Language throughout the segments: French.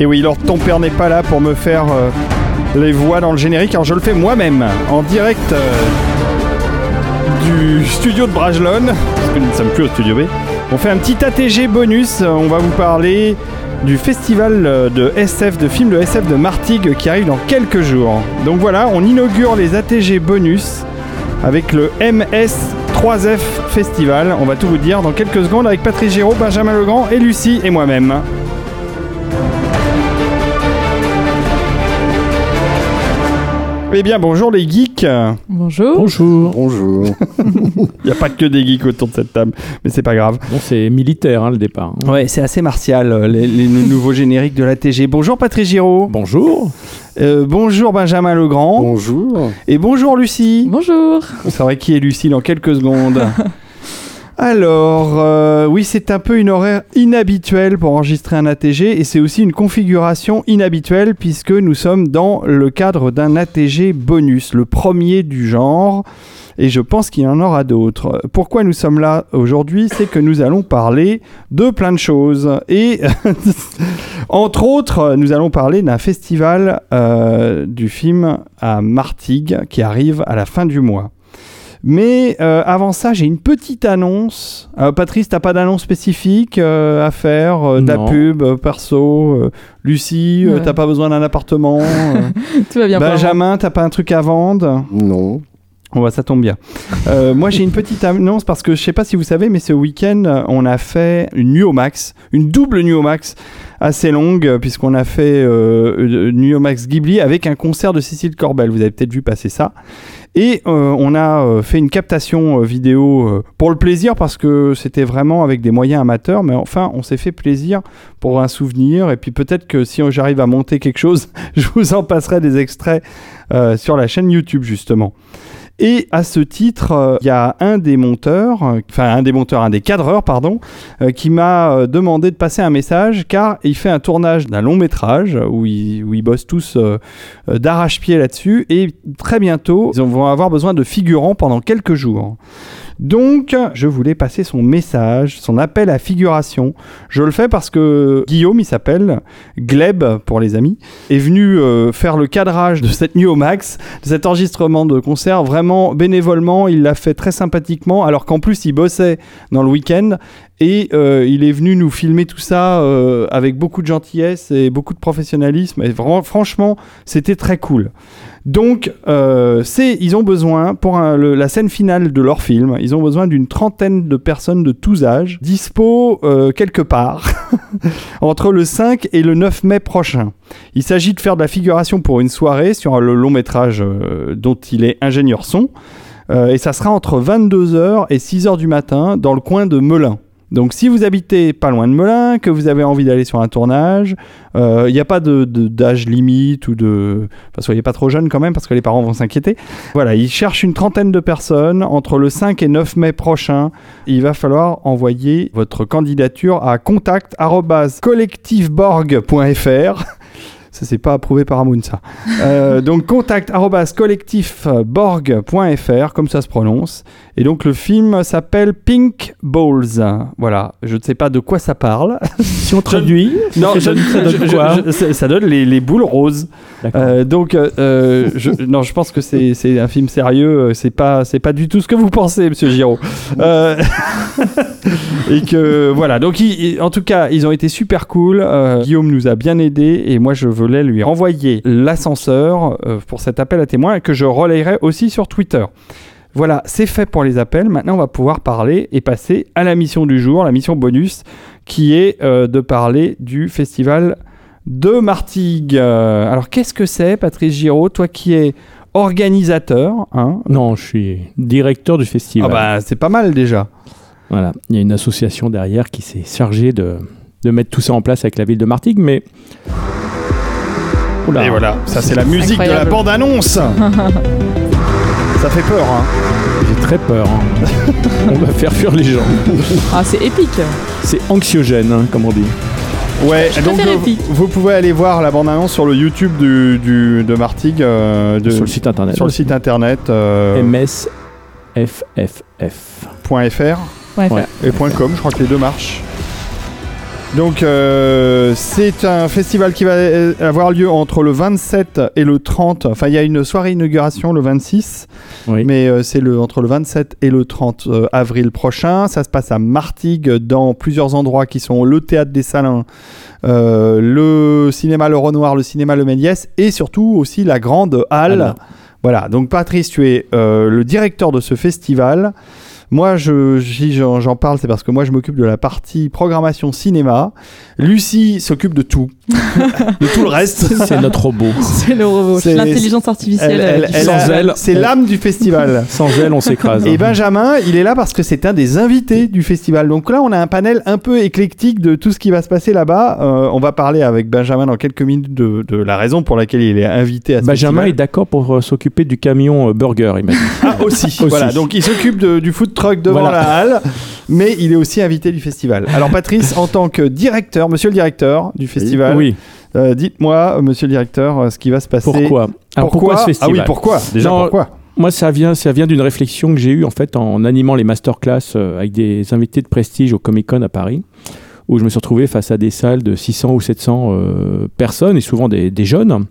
Et oui, Lord ton père n'est pas là pour me faire euh, les voix dans le générique, alors je le fais moi-même, en direct euh, du studio de Brajlon, parce que nous ne sommes plus au studio B. On fait un petit ATG bonus, on va vous parler du festival euh, de SF, de films de SF de Martigues qui arrive dans quelques jours. Donc voilà, on inaugure les ATG bonus avec le MS3F Festival. On va tout vous dire dans quelques secondes avec Patrice Giraud, Benjamin Legrand et Lucie et moi-même. Eh bien, bonjour les geeks. Bonjour. Bonjour. Bonjour. Il n'y a pas que des geeks autour de cette table, mais c'est pas grave. Bon, c'est militaire hein, le départ. hein. Ouais, c'est assez martial, euh, les, les nouveaux génériques de l'ATG. Bonjour Patrice Giraud. Bonjour. Euh, bonjour Benjamin Legrand. Bonjour. Et bonjour Lucie. Bonjour. On saura qui est Lucie dans quelques secondes. Alors, euh, oui, c'est un peu une horaire inhabituelle pour enregistrer un ATG et c'est aussi une configuration inhabituelle puisque nous sommes dans le cadre d'un ATG bonus, le premier du genre. Et je pense qu'il y en aura d'autres. Pourquoi nous sommes là aujourd'hui C'est que nous allons parler de plein de choses. Et entre autres, nous allons parler d'un festival euh, du film à Martigues qui arrive à la fin du mois. Mais euh, avant ça, j'ai une petite annonce. Euh, Patrice, t'as pas d'annonce spécifique euh, à faire euh, De la Non. pub, euh, perso euh, Lucie, euh, Ouais. t'as pas besoin d'un appartement euh, Tout va bien. Benjamin, t'as pas un truc à vendre? Non. Oh, bah, ça tombe bien. Euh, moi, j'ai une petite annonce parce que je sais pas si vous savez, mais ce week-end, euh, on a fait une nuit au max, une double nuit au max assez longue, euh, puisqu'on a fait euh, une nuit au max Ghibli avec un concert de Cécile Corbel. Vous avez peut-être vu passer ça. Et euh, on a euh, fait une captation euh, vidéo pour le plaisir parce que c'était vraiment avec des moyens amateurs, mais enfin, on s'est fait plaisir pour un souvenir. Et puis peut-être que si j'arrive à monter quelque chose, je vous en passerai des extraits sur la chaîne YouTube justement. Et à ce titre, euh, il y a un des monteurs, euh, enfin un des monteurs, un des cadreurs, pardon, euh, qui m'a demandé de passer un message car il fait un tournage d'un long métrage où ils, où ils bossent tous d'arrache-pied là-dessus et très bientôt, ils vont avoir besoin de figurants pendant quelques jours. Donc, je voulais passer son message, son appel à figuration. Je le fais parce que Guillaume, il s'appelle Gleb pour les amis, est venu euh, faire le cadrage de cette nuit au max, de cet enregistrement de concert, vraiment bénévolement. Il l'a fait très sympathiquement, alors qu'en plus, il bossait dans le week-end. Et euh, il est venu nous filmer tout ça euh, avec beaucoup de gentillesse et beaucoup de professionnalisme. Et franchement, c'était très cool. Donc, euh, ils ont besoin, pour la scène finale de leur film, ils ont besoin d'une trentaine de personnes de tous âges, dispo euh, quelque part, entre le 5 et le 9 mai prochain. Il s'agit de faire de la figuration pour une soirée sur le long métrage euh, dont il est ingénieur son. Euh, et ça sera entre 22h et 6h du matin dans le coin de Melun. Donc si vous habitez pas loin de Melun, que vous avez envie d'aller sur un tournage, euh, il n'y a pas de- de- d'âge limite ou de... Soyez pas trop jeune quand même parce que les parents vont s'inquiéter. Voilà, ils cherchent une trentaine de personnes entre le 5 et 9 mai prochain. Il va falloir envoyer votre candidature à contact@collectiveborg.fr. Ça, c'est pas approuvé par Amoun, ça. Euh, donc, contact collectifborg.fr, comme ça se prononce. Et donc, le film s'appelle Pink Balls. Voilà. Je ne sais pas de quoi ça parle. Si on traduit, Non, ça, donne- ça donne je- quoi je- ça- ça donne les, les boules roses. Euh, donc, euh, euh, je, non, je pense que c'est un film sérieux. C'est pas, c'est pas du tout ce que vous pensez, Monsieur Giraud. Euh, et que voilà. Donc, il- en tout cas, ils ont été super cool. Guillaume nous a bien aidé et moi, je voulais lui renvoyer l'ascenseur pour cet appel à témoins et que je relayerai aussi sur Twitter. Voilà, c'est fait pour les appels. Maintenant, on va pouvoir parler et passer à la mission du jour, la mission bonus, qui est euh, de parler du festival de Martigues. Euh, alors, qu'est-ce que c'est, Patrice Giraud, toi qui es organisateur hein? Non, je suis directeur du Ah festival. bah, c'est pas mal déjà. Voilà, il y a une association derrière qui s'est chargée de, de mettre tout ça en place avec la ville de Martigues, mais. Oula. Et voilà, ça c'est la musique de la bande-annonce. ça fait peur, hein. J'ai très peur. hein. on va faire fuir les gens. Ah, c'est épique. C'est anxiogène, hein, comme on dit. Ouais, Je donc préfère euh, Epic. vous pouvez aller voir la bande-annonce sur le YouTube du, du- de Martigues, euh, de- sur le site internet. sur le site internet euh, MSFFF. .fr Ouais, Ouais. et .com, je crois que les deux marchent. Donc euh, c'est un festival qui va euh, avoir lieu entre le 27 et le 30. Enfin, il y a une soirée inauguration le 26, Oui. mais euh, c'est le entre le 27 et le 30 euh, avril prochain. Ça se passe à Martigues, dans plusieurs endroits qui sont le théâtre des Salins, euh, le cinéma Le Renoir, le cinéma Le Méliès et surtout aussi la grande halle. Voilà. Donc Patrice, tu es euh, le directeur de ce festival. Moi, je, si j'en parle, c'est parce que moi, je m'occupe de la partie programmation cinéma. Lucie s'occupe de tout, de tout le reste. C'est notre robot. C'est le robot, C'est- l'intelligence artificielle. Elle- elle- euh, elle Sans elle, c'est on- l'âme du festival. Sans elle, on s'écrase. Et Benjamin, il est là parce que c'est un des invités du festival. Donc là, on a un panel un peu éclectique de tout ce qui va se passer là-bas. Euh, on va parler avec Benjamin dans quelques minutes de, de la raison pour laquelle il est invité à ce Benjamin est d'accord pour euh, s'occuper du camion euh, burger, il m'a dit. Ah, aussi. Voilà, donc il s'occupe du food truck devant Voilà. la halle, mais il est aussi invité du festival. Alors Patrice, en tant que directeur, monsieur le directeur du festival, Oui. euh, dites-moi, monsieur le directeur, euh, ce qui va se passer. Pourquoi? Alors pourquoi, ce festival Ah oui, pourquoi? Déjà, Non, pourquoi? Moi, ça vient, ça vient d'une réflexion que j'ai eue en fait en animant les masterclass euh, avec des invités de prestige au Comic Con à Paris, où je me suis retrouvé face à des salles de 600 ou 700 euh, personnes et souvent des, des jeunes.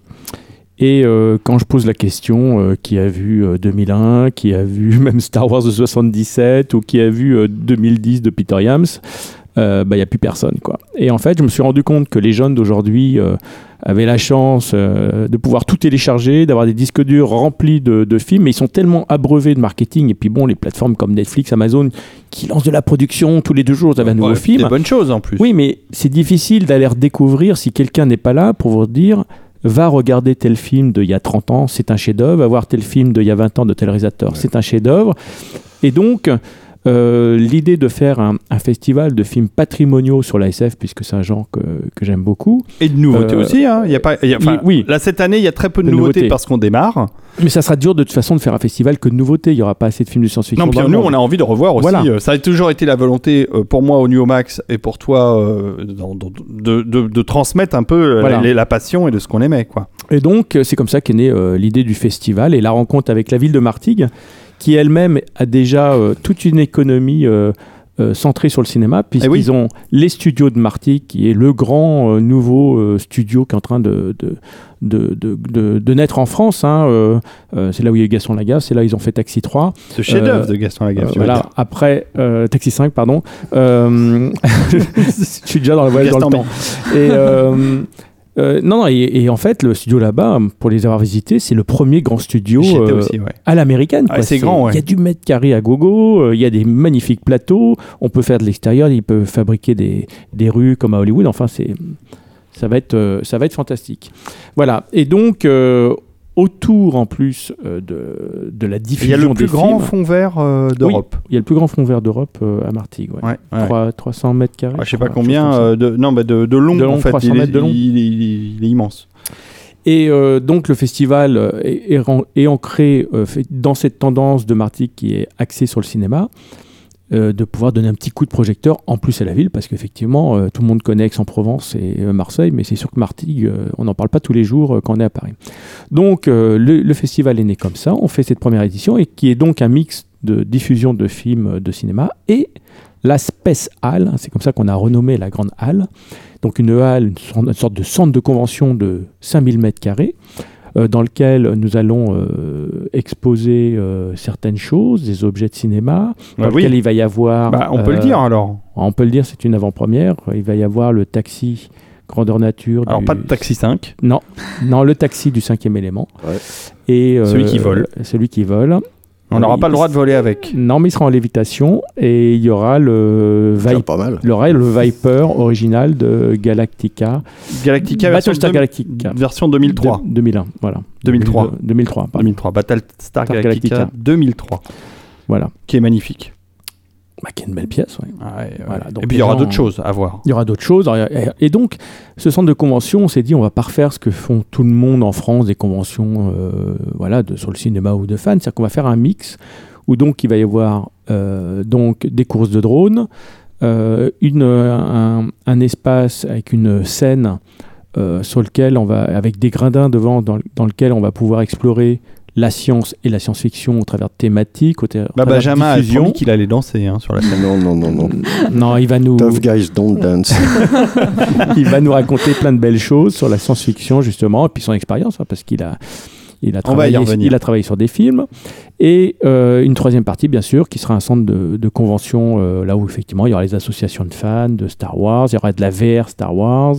Et euh, quand je pose la question, euh, qui a vu euh, 2001, qui a vu même Star Wars de 77 ou qui a vu euh, 2010 de Peter Yams, il n'y a plus personne. Quoi. Et en fait, je me suis rendu compte que les jeunes d'aujourd'hui euh, avaient la chance euh, de pouvoir tout télécharger, d'avoir des disques durs remplis de, de films, mais ils sont tellement abreuvés de marketing. Et puis bon, les plateformes comme Netflix, Amazon, qui lancent de la production tous les deux jours, vous avez un nouveau Ouais, film. Des bonnes choses en plus. Oui, mais c'est difficile d'aller redécouvrir si quelqu'un n'est pas là pour vous dire va regarder tel film d'il y a 30 ans, c'est un chef-d'œuvre, va voir tel film d'il y a 20 ans de tel réalisateur, c'est un chef-d'œuvre. Et donc, euh, l'idée de faire un, un festival de films patrimoniaux sur la SF, puisque c'est un genre que, que j'aime beaucoup, Et de nouveautés Euh, aussi. Hein. Y a pas, y a- oui. Là, cette année, il y a très peu de, De nouveautés, nouveautés. parce qu'on démarre. Mais ça sera dur de toute façon de faire un festival que de nouveautés, il n'y aura pas assez de films de science-fiction. Non, puis nous, on a envie de revoir aussi. Voilà. euh, Ça a toujours été la volonté euh, pour moi au New Max et pour toi euh, dans- dans- de, de- de transmettre un peu Voilà. la, la passion et de ce qu'on aimait. Quoi. Et donc, c'est comme ça qu'est née l'idée du festival et la rencontre avec la ville de Martigues, qui elle-même a déjà toute une économie euh, centrée sur le cinéma, puisqu'ils oui. ont les studios de Martigues, qui est le grand euh, nouveau euh, studio qui est en train de, de, de, de- de- naître en France. hein, euh, c'est là où il y a eu Gaston Lagaffe, c'est là où ils ont fait Taxi 3. Ce chef-d'œuvre de Gaston Lagaffe. voilà, après Taxi 5, pardon. Je suis déjà dans le voyage dans le temps. Et, euh, non, non, et, et en fait, le studio là-bas, pour les avoir visités, c'est le premier grand studio euh, aussi, ouais. à l'américaine. Ah, c'est grand, ouais. Il y a du mètre carré à gogo, euh, il y a des magnifiques plateaux, on peut faire de l'extérieur, ils peuvent fabriquer des, des rues comme à Hollywood. Enfin, c'est ça va être euh, ça va être fantastique. Voilà. Et donc autour en plus euh, de, de la Il diffusion y a le plus grand fond vert euh, d'Europe. il y a le plus grand fond vert d'Europe euh, à Martigues. ouais. Ouais, ouais. Trois- 300 mètres carrés. Ouais, je sais crois, pas combien euh, de non mais de, de long, De long, en fait 300 il, est, mètres de long. il est- il est- il est immense Et euh, donc le festival euh, est, est est ancré euh, dans cette tendance de Martigues qui est axée sur le cinéma, euh, de pouvoir donner un petit coup de projecteur en plus à la ville, parce qu'effectivement, euh, tout le monde connaît Aix-en-Provence et euh, Marseille, mais c'est sûr que Martigues, on n'en parle pas tous les jours quand on est à Paris. Donc le, festival est né comme ça, on fait cette première édition, et qui est donc un mix de diffusion de films de cinéma et la Space Hall, c'est comme ça qu'on a renommé la Grande Halle, donc une halle, une sorte- une sorte de centre de convention de 5000 mètres carrés, dans lequel nous allons euh, exposer euh, certaines choses, des objets de cinéma, dans Bah oui. lequel il va y avoir... Bah, on peut le euh, dire alors On peut le dire, c'est une avant-première. Il va y avoir le taxi grandeur nature. alors du- pas de taxi 5 Non, non, le taxi du cinquième élément. Ouais. Et, euh, Celui qui vole. Celui qui vole. On n'aura pas le droit de voler avec Non, mais il sera en lévitation et il y aura le, Tiens, Vi- pas mal. il y aura le Viper original de Galactica. Galactica version, Battlestar Galactica. version 2003 De- 2001, voilà. 2003. 2003, pardon. 2003 Battlestar Star Galactica, Galactica. 2003 Voilà. qui est magnifique Bah, qui est une belle pièce, ouais. Voilà, donc et puis il y aura d'autres choses à voir Il y aura d'autres choses. Et- donc, ce centre de convention, on s'est dit, on va pas refaire ce que font tout le monde en France, des conventions euh, voilà, de, sur le cinéma ou de fans. C'est-à-dire qu'on va faire un mix où donc il va y avoir euh, donc des courses de drones, euh, une, un, un espace avec une scène sur lequel on va, avec des gradins devant, dans, dans lequel on va pouvoir explorer la science et la science-fiction au travers de thématiques, au travers Bah, de Benjamin a promis qu'il allait danser hein, sur la scène. Non, non, non, non. Non, il va nous, Tough guys don't dance. il va nous raconter plein de belles choses sur la science-fiction justement et puis son expérience hein, parce qu'il a il a, travaillé, il a travaillé sur des films et euh, une troisième partie bien sûr qui sera un centre de, de convention euh, là où effectivement il y aura les associations de fans de Star Wars, il y aura de la VR Star Wars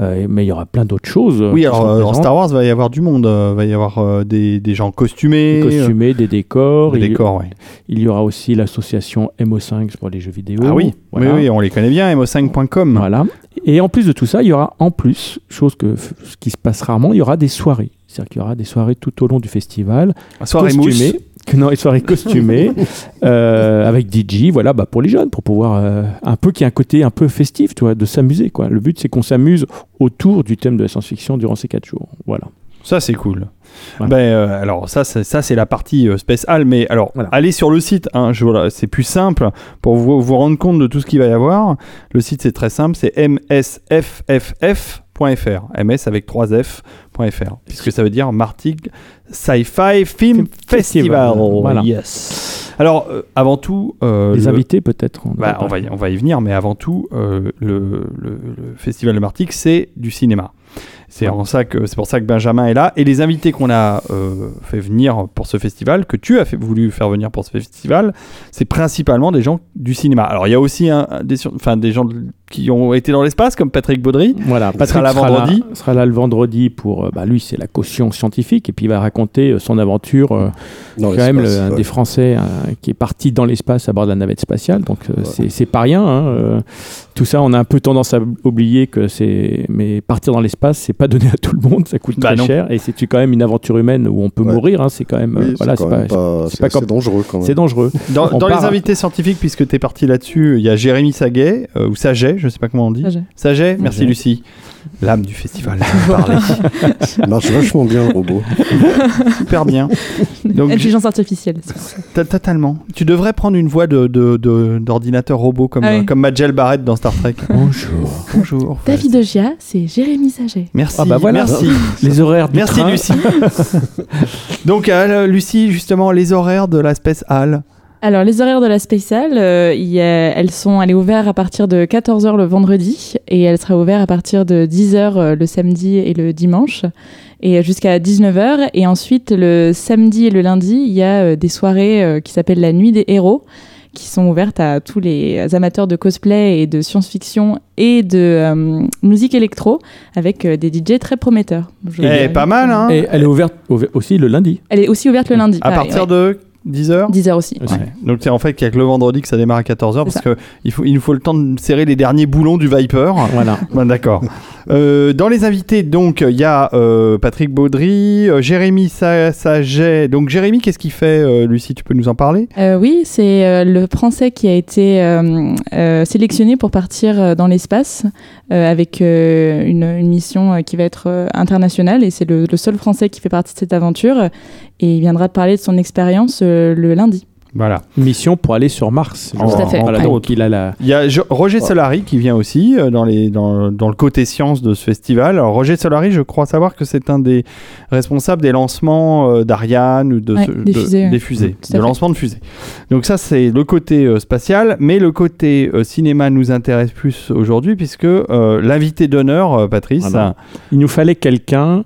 euh, mais il y aura plein d'autres choses. euh, Oui, alors euh, en. Star Wars, va y avoir du monde. euh, va y avoir des, des gens costumés. des costumés, des décors. des il, décors, ouais. il y aura aussi l'association MO5 pour les jeux vidéo. Ah oui, Voilà. oui, oui, on les connaît bien, mo5.com. Voilà. Et en plus de tout ça, il y aura en plus, chose que, ce qui se passe rarement, il y aura des soirées. C'est-à-dire qu'il y aura des soirées tout au long du festival. Soirée mousse. Non, les soirées costumées euh, avec DJ, voilà, bah, pour les jeunes, pour pouvoir euh, un peu qu'il y ait un côté un peu festif, tu vois, de s'amuser, quoi. Le but, c'est qu'on s'amuse autour du thème de la science-fiction durant ces quatre jours. Voilà. Ça, c'est cool. Voilà. Ben, euh, alors, ça, c'est, ça, c'est la partie euh, Space Hall. Mais alors, Voilà. allez sur le site. hein, voilà, c'est plus simple pour vous, vous rendre compte de tout ce qu'il va y avoir. Le site, c'est très simple. C'est MS avec 3 F.fr. Puisque ça veut dire Martigues Sci-Fi Film Film Festival. Festival. Voilà. Yes. Alors, euh, avant tout. euh, les le- invités, peut-être. on Bah, va on, va y, on va y venir, mais avant tout, euh, le, le- le Festival de Martigues, c'est du cinéma. C'est Ouais. en ça que c'est pour ça que Benjamin est là. Et les invités qu'on a euh, fait venir pour ce festival, que tu as fait, voulu faire venir pour ce festival, c'est principalement des gens du cinéma. Alors il y a aussi un, des, enfin, des gens qui ont été dans l'espace, comme Patrick Baudry. Voilà, Patrick sera là vendredi. Là, sera là le vendredi pour. euh, bah, lui, c'est la caution scientifique et puis il va raconter euh, son aventure. euh, Dans quand même le- l'espace, un ouais. des Français euh, qui est parti dans l'espace à bord de la navette spatiale. Donc euh, c'est- c'est pas rien. hein, euh, tout ça, on a un peu tendance à oublier que c'est. Mais partir dans l'espace, c'est pas donné à tout le monde. Ça coûte Bah très non. cher et c'est quand même une aventure humaine où on peut Ouais. mourir. hein, c'est quand même. euh, Oui, voilà, c'est pas. pas, pas comme- dangereux quand même. C'est dangereux. Dans, On dans part- les invités scientifiques, puisque tu es parti là-dessus, il y a Jérémy Saget, euh, ou Saget, je sais pas comment on dit. Saget. Saget, merci Saget. Lucie. L'âme du festival. Marche vachement bien le robot. Super bien. Donc, Intelligence artificielle. c'est pour ça. T- Totalement. Tu devrais prendre une voix de, de- de- d'ordinateur robot comme, Ah oui. euh, comme Majel Barrett dans Star Trek. Bonjour. Bonjour. David Ogia, c'est Jérémy Saget. Merci. Ah bah voilà. Merci. Les horaires du Merci train. Lucie. Donc euh, Lucie, justement, les horaires de la Space Hall. Alors, les horaires de la spéciale, euh, il y a- elles sont, elle est ouverte à partir de 14h le vendredi et elle sera ouverte à partir de 10h euh, le samedi et le dimanche et jusqu'à 19h. Et ensuite, le samedi et le lundi, il y a euh, des soirées euh, qui s'appellent la Nuit des héros qui sont ouvertes à tous les amateurs de cosplay et de science-fiction et de euh, musique électro avec euh, des DJ très prometteurs. Je- Eh, pas mal, hein Et elle est ouverte ouv- aussi le lundi. Elle est aussi ouverte le lundi. À pareil, partir ouais. de 10h 10h aussi. Aussi. ouais. Donc c'est en fait qu'il y a que le vendredi que ça démarre à 14h parce ça. que il faut, il nous faut le temps de serrer les derniers boulons du Viper. Voilà. Ben, D'accord. Euh, dans les invités, donc, il y a euh, Patrick Baudry, euh, Jérémy Sa- Saget. Donc, Jérémy, qu'est-ce qu'il fait, euh, Lucie? Tu peux nous en parler? Euh, oui, c'est le Français qui a été sélectionné pour partir dans l'espace avec une, une mission qui va être internationale et c'est le, le seul Français qui fait partie de cette aventure et il viendra parler de son expérience le lundi. Voilà. Mission pour aller sur Mars. Tout à fait. Voilà, donc il a la. Il y a Roger Solari qui vient aussi euh, dans, les, dans, dans le côté science de ce festival. Alors, Roger Solari, je crois savoir que c'est un des responsables des lancements euh, d'Ariane ou de, Ouais, ce- des de- fusées, des fusées, de lancement de fusées. Donc, ça, c'est le côté euh, spatial. Mais le côté euh, cinéma nous intéresse plus aujourd'hui puisque euh, l'invité d'honneur, euh, Patrice, Voilà. Il nous fallait quelqu'un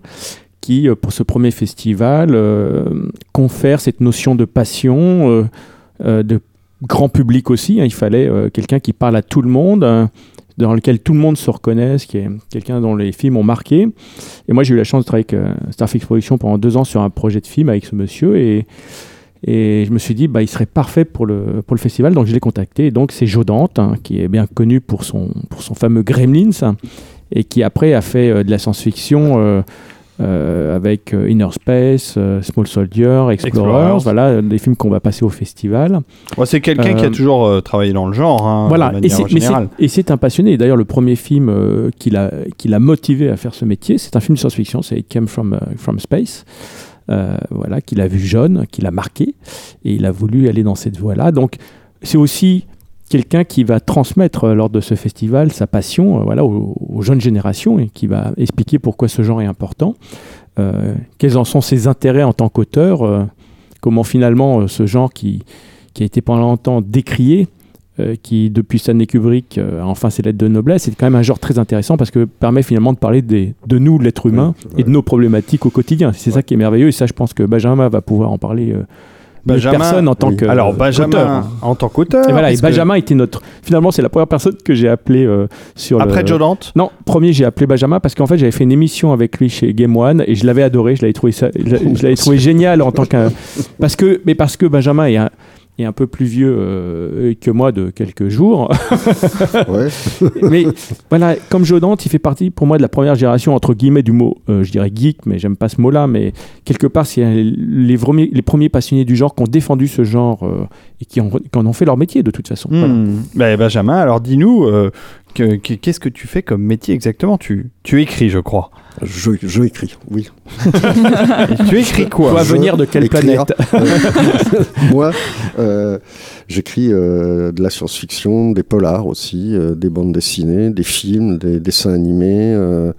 qui, euh, pour ce premier festival, euh, confère cette notion de passion, euh, de grand public aussi. hein. Il fallait quelqu'un qui parle à tout le monde, euh, dans lequel tout le monde se reconnaisse, qui est quelqu'un dont les films ont marqué. Et moi, j'ai eu la chance de travailler avec euh, Starfix Productions pendant deux ans sur un projet de film avec ce monsieur. Et, je me suis dit, bah, il serait parfait pour le, festival. Donc, je l'ai contacté. Et donc, c'est Joe Dante, hein, qui est bien connu pour son, fameux Gremlins hein, et qui après a fait de la science-fiction euh, avec euh, Inner Space, euh, Small Soldier, Explorers, Explorers. voilà, des films qu'on va passer au festival. C'est quelqu'un qui a toujours travaillé dans le genre, hein, voilà, de et c'est, un passionné. D'ailleurs, le premier film qui, l'a, motivé à faire ce métier, c'est un film de science-fiction, c'est It Came From, from Space. Euh, voilà, qu'il a vu jeune, qu'il a marqué, et il a voulu aller dans cette voie-là. Donc, c'est aussi quelqu'un qui va transmettre euh, lors de ce festival sa passion euh, voilà, aux, aux jeunes générations et qui va expliquer pourquoi ce genre est important. euh, quels en sont ses intérêts en tant qu'auteur, comment finalement ce genre qui, qui a été pendant longtemps décrié, euh, qui depuis Stanley Kubrick euh, a enfin ses lettres de noblesse, c'est quand même un genre très intéressant parce que permet finalement de parler des, de nous, l'être humain, Ouais, et de nos problématiques au quotidien. C'est ça qui est merveilleux et ça je pense que Benjamin va pouvoir en parler. euh, Benjamin- personne en tant oui. que Alors, euh, Benjamin, qu'auteur. en tant qu'auteur. Et voilà, et que- Benjamin était notre. Finalement, c'est la première personne que j'ai appelé euh, sur le. Après Joe Dante? Non, premier, j'ai appelé Benjamin parce qu'en fait, j'avais fait une émission avec lui chez Game One et je l'avais adoré. Je l'avais trouvé, ça, je l'avais trouvé génial en tant qu'un. Parce que, mais parce que Benjamin est un, est un peu plus vieux euh, que moi de quelques jours. Ouais. mais voilà, comme Joe Dante, il fait partie pour moi de la première génération, entre guillemets, du mot, euh, je dirais geek, mais j'aime pas ce mot-là. Mais quelque part, c'est les, premiers- les premiers passionnés du genre qui ont défendu ce genre euh, et qui, ont, qui en ont fait leur métier de toute façon. Voilà. Hmm. Ben, Benjamin, alors dis-nous, que- que- qu'est-ce que tu fais comme métier exactement? Tu, tu écris, je crois. Je, je écris, oui. Tu écris quoi Toi, je venir de quelle écrire. planète Euh, Moi, euh, j'écris euh, de la science-fiction, des polars aussi, euh, des bandes dessinées, des films, des dessins animés, euh,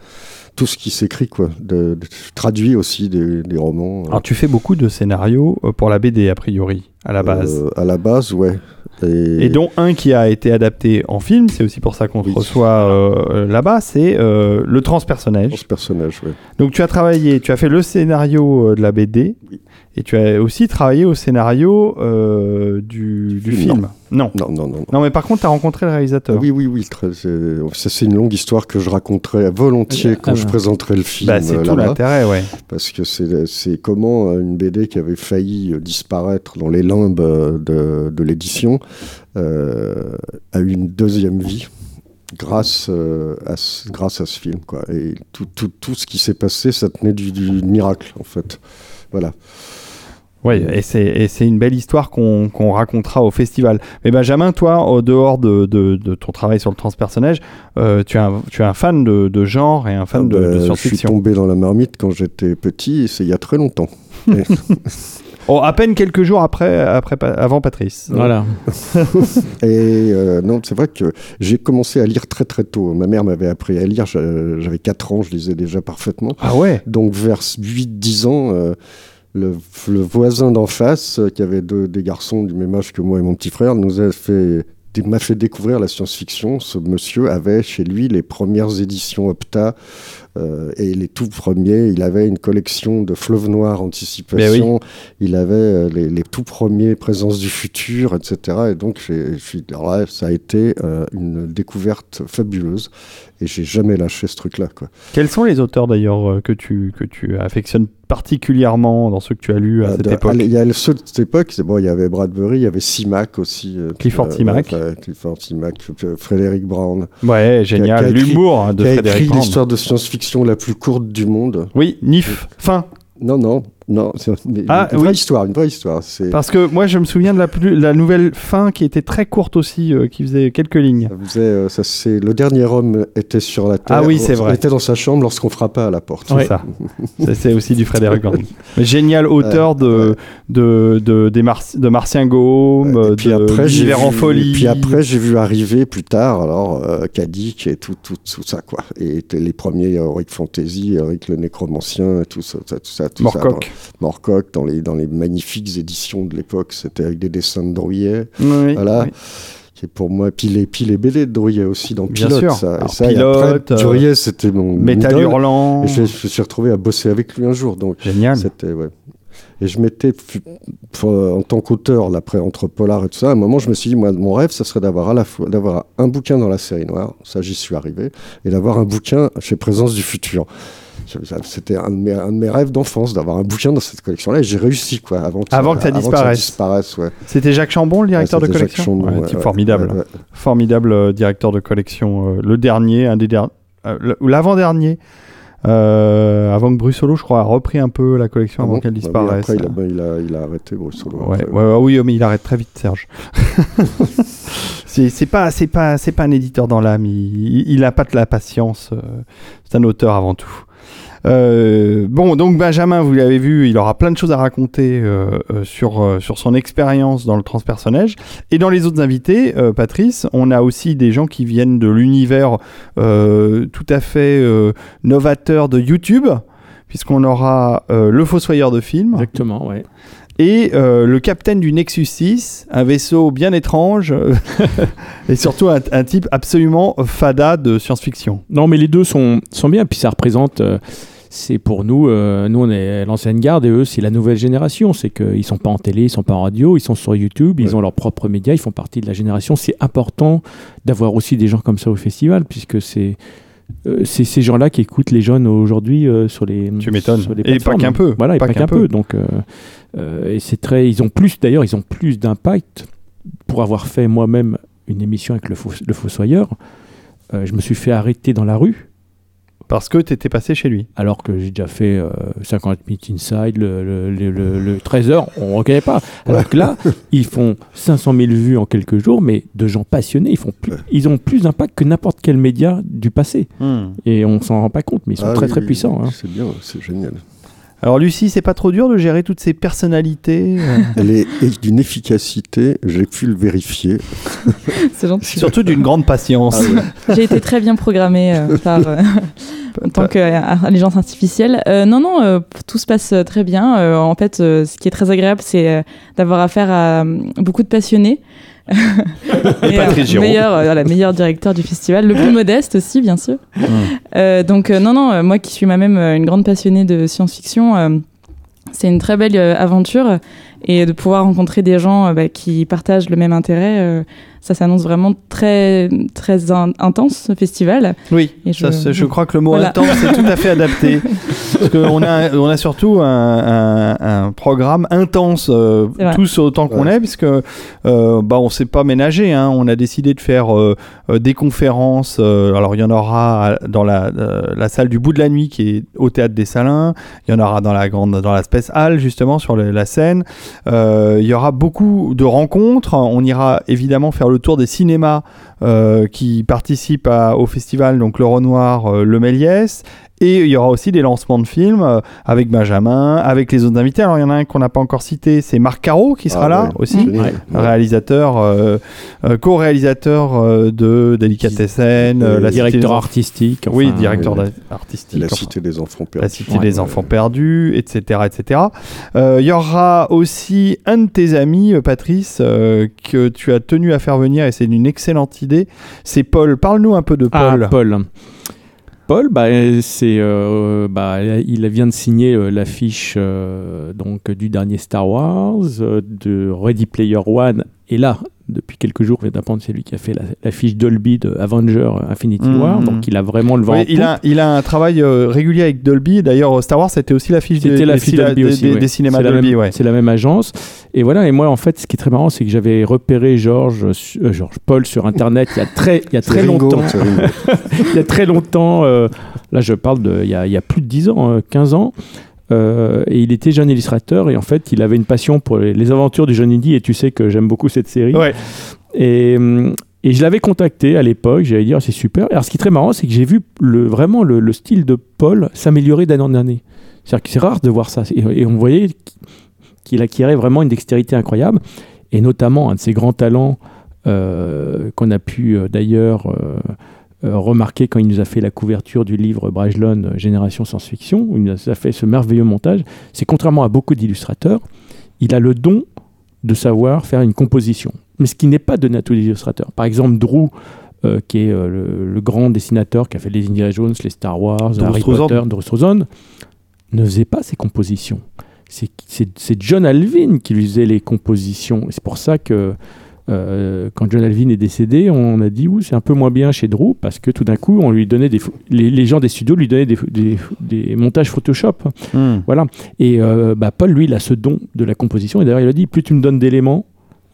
tout ce qui s'écrit, quoi. De, de- je traduis aussi des, des romans. euh, Alors tu fais beaucoup de scénarios pour la BD, a priori, à la base. euh, à la base, ouais. Et, Et dont un qui a été adapté en film, c'est aussi pour ça qu'on Oui. reçoit euh, euh, là-bas, c'est euh, le transpersonnage. ce personnage, ouais. Donc tu as travaillé, tu as fait le scénario de la BD, Oui. et tu as aussi travaillé au scénario euh, du, du film. Non. Non, non, non. non. non. mais par contre, tu as rencontré le réalisateur. Oui, oui, oui. c'est- une longue histoire que je raconterai volontiers quand Ah, je ouais. présenterai le film Bah, c'est tout l'intérêt, ouais. Parce que c'est comment une BD qui avait failli disparaître dans les euh, de, de l'édition euh, a eu une deuxième vie grâce, euh, à, ce, grâce à ce film. Quoi. Et tout, tout, tout ce qui s'est passé, ça tenait du, du miracle, en fait. Voilà. Oui, et c'est, une belle histoire qu'on, racontera au festival. Mais Benjamin, toi, au dehors de, de, de ton travail sur le transpersonnage, euh, tu, es un, tu es un fan de, de genre et un fan Ah de, bah, de je suis science-fiction. tombé dans la marmite quand j'étais petit, et c'est il y a très longtemps. Oh, à peine quelques jours après, après, avant Patrice. Voilà. Et euh, non, c'est vrai que j'ai commencé à lire très très tôt. Ma mère m'avait appris à lire, j'a- j'avais 4 ans, je lisais déjà parfaitement. Ah ouais? Donc vers 8-10 ans, euh, le, le voisin d'en face, euh, qui avait deux, des garçons du même âge que moi et mon petit frère, nous a fait m'a fait découvrir la science-fiction. Ce monsieur avait chez lui les premières éditions Opta euh, et les tout premiers. Il avait une collection de Fleuve Noir Anticipation. Il avait euh, les, les tout premiers Présences du futur, etc. Et donc, là, ça a été euh, une découverte fabuleuse. Et j'ai jamais lâché ce truc-là. Quels sont les auteurs d'ailleurs euh, que tu, que tu affectionnes particulièrement dans ceux que tu as lus à Euh, cette de- époque Il y a ceux de cette époque, bon, il y avait Bradbury, il y avait Simac aussi. euh, Clifford euh, Simac. Clifford Simac, euh, Frédéric Brown. Ouais, génial. L'humour hein, de Frédéric écrit Brand. l'histoire de science-fiction la plus courte du monde. Oui, Nif. Fin. Non, non, non, c'est une, Ah, une oui. vraie histoire, une vraie histoire. C'est, Parce que moi, je me souviens de la, plus, la nouvelle fin qui était très courte aussi, euh, qui faisait quelques lignes. ça faisait, euh, ça, c'est, le dernier homme était sur la terre. Ah oui, c'est vrai. était dans sa chambre lorsqu'on frappa à la porte. C'est ça. Ça, C'est aussi du Frédéric. Mais Génial auteur de, ouais. de, de, des Mar- de Martien Gaume, Et puis de après, j'ai L'hiver en vu- folie. Puis après, j'ai vu arriver plus tard, alors, euh, Kadik et tout, tout, tout ça, quoi. Et les premiers Heroic Fantasy, Eric le Nécromancien, et tout ça, tout ça, tout ça. tout ça, Morcock. dans- les, dans les magnifiques éditions de l'époque, c'était avec des dessins de Drouillet. Oui, Voilà. oui. Qui est pour moi, puis les, puis les BD de Drouillet aussi dans Bien Pilote. sûr. Ça, Alors, et ça, et Pilote, après, euh, Drouillet, c'était mon Métal hurlant. Et je, je me suis retrouvé à bosser avec lui un jour. Donc, Génial. c'était, ouais. Et je m'étais, en tant qu'auteur, là, après, entre Polar et tout ça, à un moment, je me suis dit, moi, mon rêve, ça serait d'avoir à la fois, d'avoir un bouquin dans la série noire, ça, j'y suis arrivé, et d'avoir un bouquin chez Présence du Futur. C'était un, de mes- un de mes rêves d'enfance, d'avoir un bouquin dans cette collection-là, et j'ai réussi, quoi, avant que, Avant que ça disparaisse. disparaisse, ouais. C'était Jacques Chambon, le directeur Ouais, de collection Chambon, Ouais, ouais, type ouais, Formidable. Formidable euh, directeur de collection. euh, le dernier, un des derniers. ou l'avant-dernier. euh, avant que Brussolo, je crois, a repris un peu la collection Ah avant bon qu'elle Bah oui, disparaisse. après, il a, bah, il a- il a arrêté Brussolo. Ouais, ouais, ouais, oui, mais il arrête très vite, Serge. c'est pas, c'est pas, c'est pas un éditeur dans l'âme. Il, il a pas de la patience. euh, c'est un auteur avant tout. Euh, bon, donc Benjamin, vous l'avez vu, il aura plein de choses à raconter euh, euh, sur, sur son expérience dans le transpersonnage. Et dans les autres invités, Patrice, on a aussi des gens qui viennent de l'univers tout à fait novateur de YouTube puisqu'on aura le Fossoyeur de film Exactement, ouais. et euh, le capitaine du Nexus 6, un vaisseau bien étrange et surtout un, un type absolument fada de science-fiction. Non, mais les deux sont, sont bien. Puis ça représente. euh, c'est pour nous, euh, nous on est l'ancienne garde et eux c'est la nouvelle génération. C'est qu'ils sont pas en télé, ils sont pas en radio, ils sont sur YouTube, ils ont leurs propres médias, ils font partie de la génération. C'est important d'avoir aussi des gens comme ça au festival puisque c'est euh, c'est ces gens-là qui écoutent les jeunes aujourd'hui euh, sur les. Tu m'étonnes. sur les Et pas qu'un peu. Voilà, et Pas pas, qu'un peu. peu. Donc, et c'est très. Ils ont plus, d'ailleurs, ils ont plus d'impact pour avoir fait moi-même une émission avec le, Fos- le Fossoyeur. je me suis fait arrêter dans la rue Parce que tu étais passé chez lui. alors que j'ai déjà fait euh, 50 minutes inside, le, le, le, le- le 13 heures, on ne reconnaît pas. Alors que là, ils font 500 000 vues en quelques jours, mais de gens passionnés, ils, font plus, Ouais. ils ont plus d'impact que n'importe quel média du passé. Et on s'en rend pas compte, mais ils sont Ah très oui, très oui, puissants. hein. C'est bien, c'est génial. Alors Lucie, c'est pas trop dur de gérer toutes ces personnalités euh, Elle est est d'une efficacité, j'ai pu le vérifier. C'est gentil. Surtout d'une grande patience. J'ai été très bien programmée euh, par euh, en tant qu'intelligence artificielle. Euh, non, non, euh, tout se passe très bien. Euh, en fait, euh, ce qui est très agréable, c'est euh, d'avoir affaire à euh, beaucoup de passionnés. Et Patrice Giraud. meilleur, euh, voilà, meilleur directeur du festival, le plus modeste aussi, bien sûr. Hum. Euh, donc euh, non, non, euh, moi qui suis moi-même euh, une grande passionnée de science-fiction, euh, c'est une très belle euh, aventure et de pouvoir rencontrer des gens euh, bah, qui partagent le même intérêt, euh, ça s'annonce vraiment très très in- intense ce festival. Oui, Et je- crois que le mot Voilà. intense est tout à fait adapté. Parce qu'on a, on a surtout un, un- un programme intense, euh, tous autant qu'on Ouais. est, puisque euh, bah, on s'est pas ménagé. hein. On a décidé de faire des conférences. euh, alors, il y en aura dans la, euh, la salle du bout de la nuit qui est au Théâtre des Salins. Il y en aura dans la grande, dans la Space Hall, justement, sur le- la scène. Euh, il y aura beaucoup de rencontres. On ira évidemment faire le tour des cinémas euh, qui participent au festival, donc le Renoir, euh, le Méliès. Et il y aura aussi des lancements de films euh, avec Benjamin, avec les autres invités. Alors il y en a un qu'on n'a pas encore cité, c'est Marc Caro qui sera Ah là ouais, aussi. Ouais. Réalisateur, euh, euh, co-réalisateur euh, de Delicatessen, euh, la Cité des directeur artistique. Oui, directeur artistique. la enfin, cité des enfants la perdus. Cité Ouais. des Enfants Perdus, etc. etc. Euh, Il y aura aussi un de tes amis, Patrice, euh, que tu as tenu à faire venir et c'est une excellente idée. C'est Paul. Parle-nous un peu de Ah, Paul. Paul. Bah, c'est, euh, bah, il vient de signer euh, l'affiche euh, donc du dernier Star Wars, de Ready Player One, et là, depuis quelques jours, vient d'apprendre c'est lui qui a fait la- l'affiche Dolby de Avenger Infinity Mhm. War, donc il a vraiment le vent Oui, en il, a, il a un travail euh, régulier avec Dolby. D'ailleurs, Star Wars, c'était aussi l'affiche des, C'était la des, fiche Dolby des- aussi, des- ouais. des cinémas la Dolby. ouais. C'est la même agence. Et voilà, et moi, en fait, ce qui est très marrant, c'est que j'avais repéré Georges, euh, Georges Paul sur Internet il y a très, il y a très longtemps. il y a très longtemps, euh, là je parle de, il y a, il y a plus de 10 ans, euh, 15 ans, euh, et il était jeune illustrateur, et en fait il avait une passion pour les, les aventures du jeune Indy, et tu sais que j'aime beaucoup cette série. Ouais. Et, et je l'avais contacté à l'époque, j'allais dire c'est super. Alors ce qui est très marrant, c'est que j'ai vu le, vraiment le, le style de Paul s'améliorer d'année en année. C'est-à-dire que c'est rare de voir ça. Et, et on voyait qu'il acquérait vraiment une dextérité incroyable, et notamment un de ses grands talents euh, qu'on a pu euh, d'ailleurs euh, remarquer quand il nous a fait la couverture du livre Brajlon euh, Génération Science-Fiction, où il nous a fait ce merveilleux montage, c'est contrairement à beaucoup d'illustrateurs, il a le don de savoir faire une composition. Mais ce qui n'est pas donné à tous les illustrateurs. Par exemple, Drew, euh, qui est euh, le, le grand dessinateur qui a fait les Indiana Jones, les Star Wars, Drew Harry Struzan. Potter, Drew Struzan, ne faisait pas ses compositions. C'est- John Alvin qui lui faisait les compositions. C'est pour ça que euh, quand John Alvin est décédé, on a dit c'est un peu moins bien chez Drew parce que tout d'un coup, on lui donnait des les, les gens des studios lui donnaient des, des- des montages Photoshop. Hmm. Voilà. Et euh, bah, Paul, lui, il a ce don de la composition. Et d'ailleurs, il a dit plus tu me donnes d'éléments,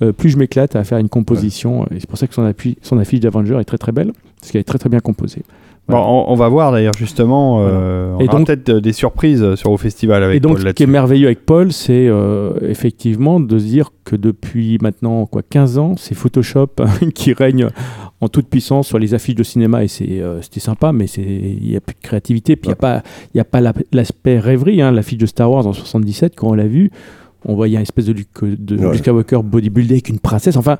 euh, plus je m'éclate à faire une composition. Et c'est pour ça que son, appui- son affiche d'Avenger est très très belle, parce qu'elle est très très bien composée. Bon, on, on va voir d'ailleurs justement. euh, on Et aura donc- peut-être euh, des surprises sur au festival avec Et donc, Paul ce qui est merveilleux avec Paul, c'est euh, effectivement de se dire que depuis maintenant quoi, 15 ans, c'est Photoshop qui règne en toute puissance sur les affiches de cinéma. Et c'est, euh, c'était sympa, mais c'est- il n'y a plus de créativité. Puis il n'y a pas, il y a pas la- l'aspect rêverie. Hein. L'affiche de Star Wars en 77, quand on l'a vu, on voyait une espèce de Luke, de Ouais. Luke Skywalker bodybuildé avec une princesse. Enfin,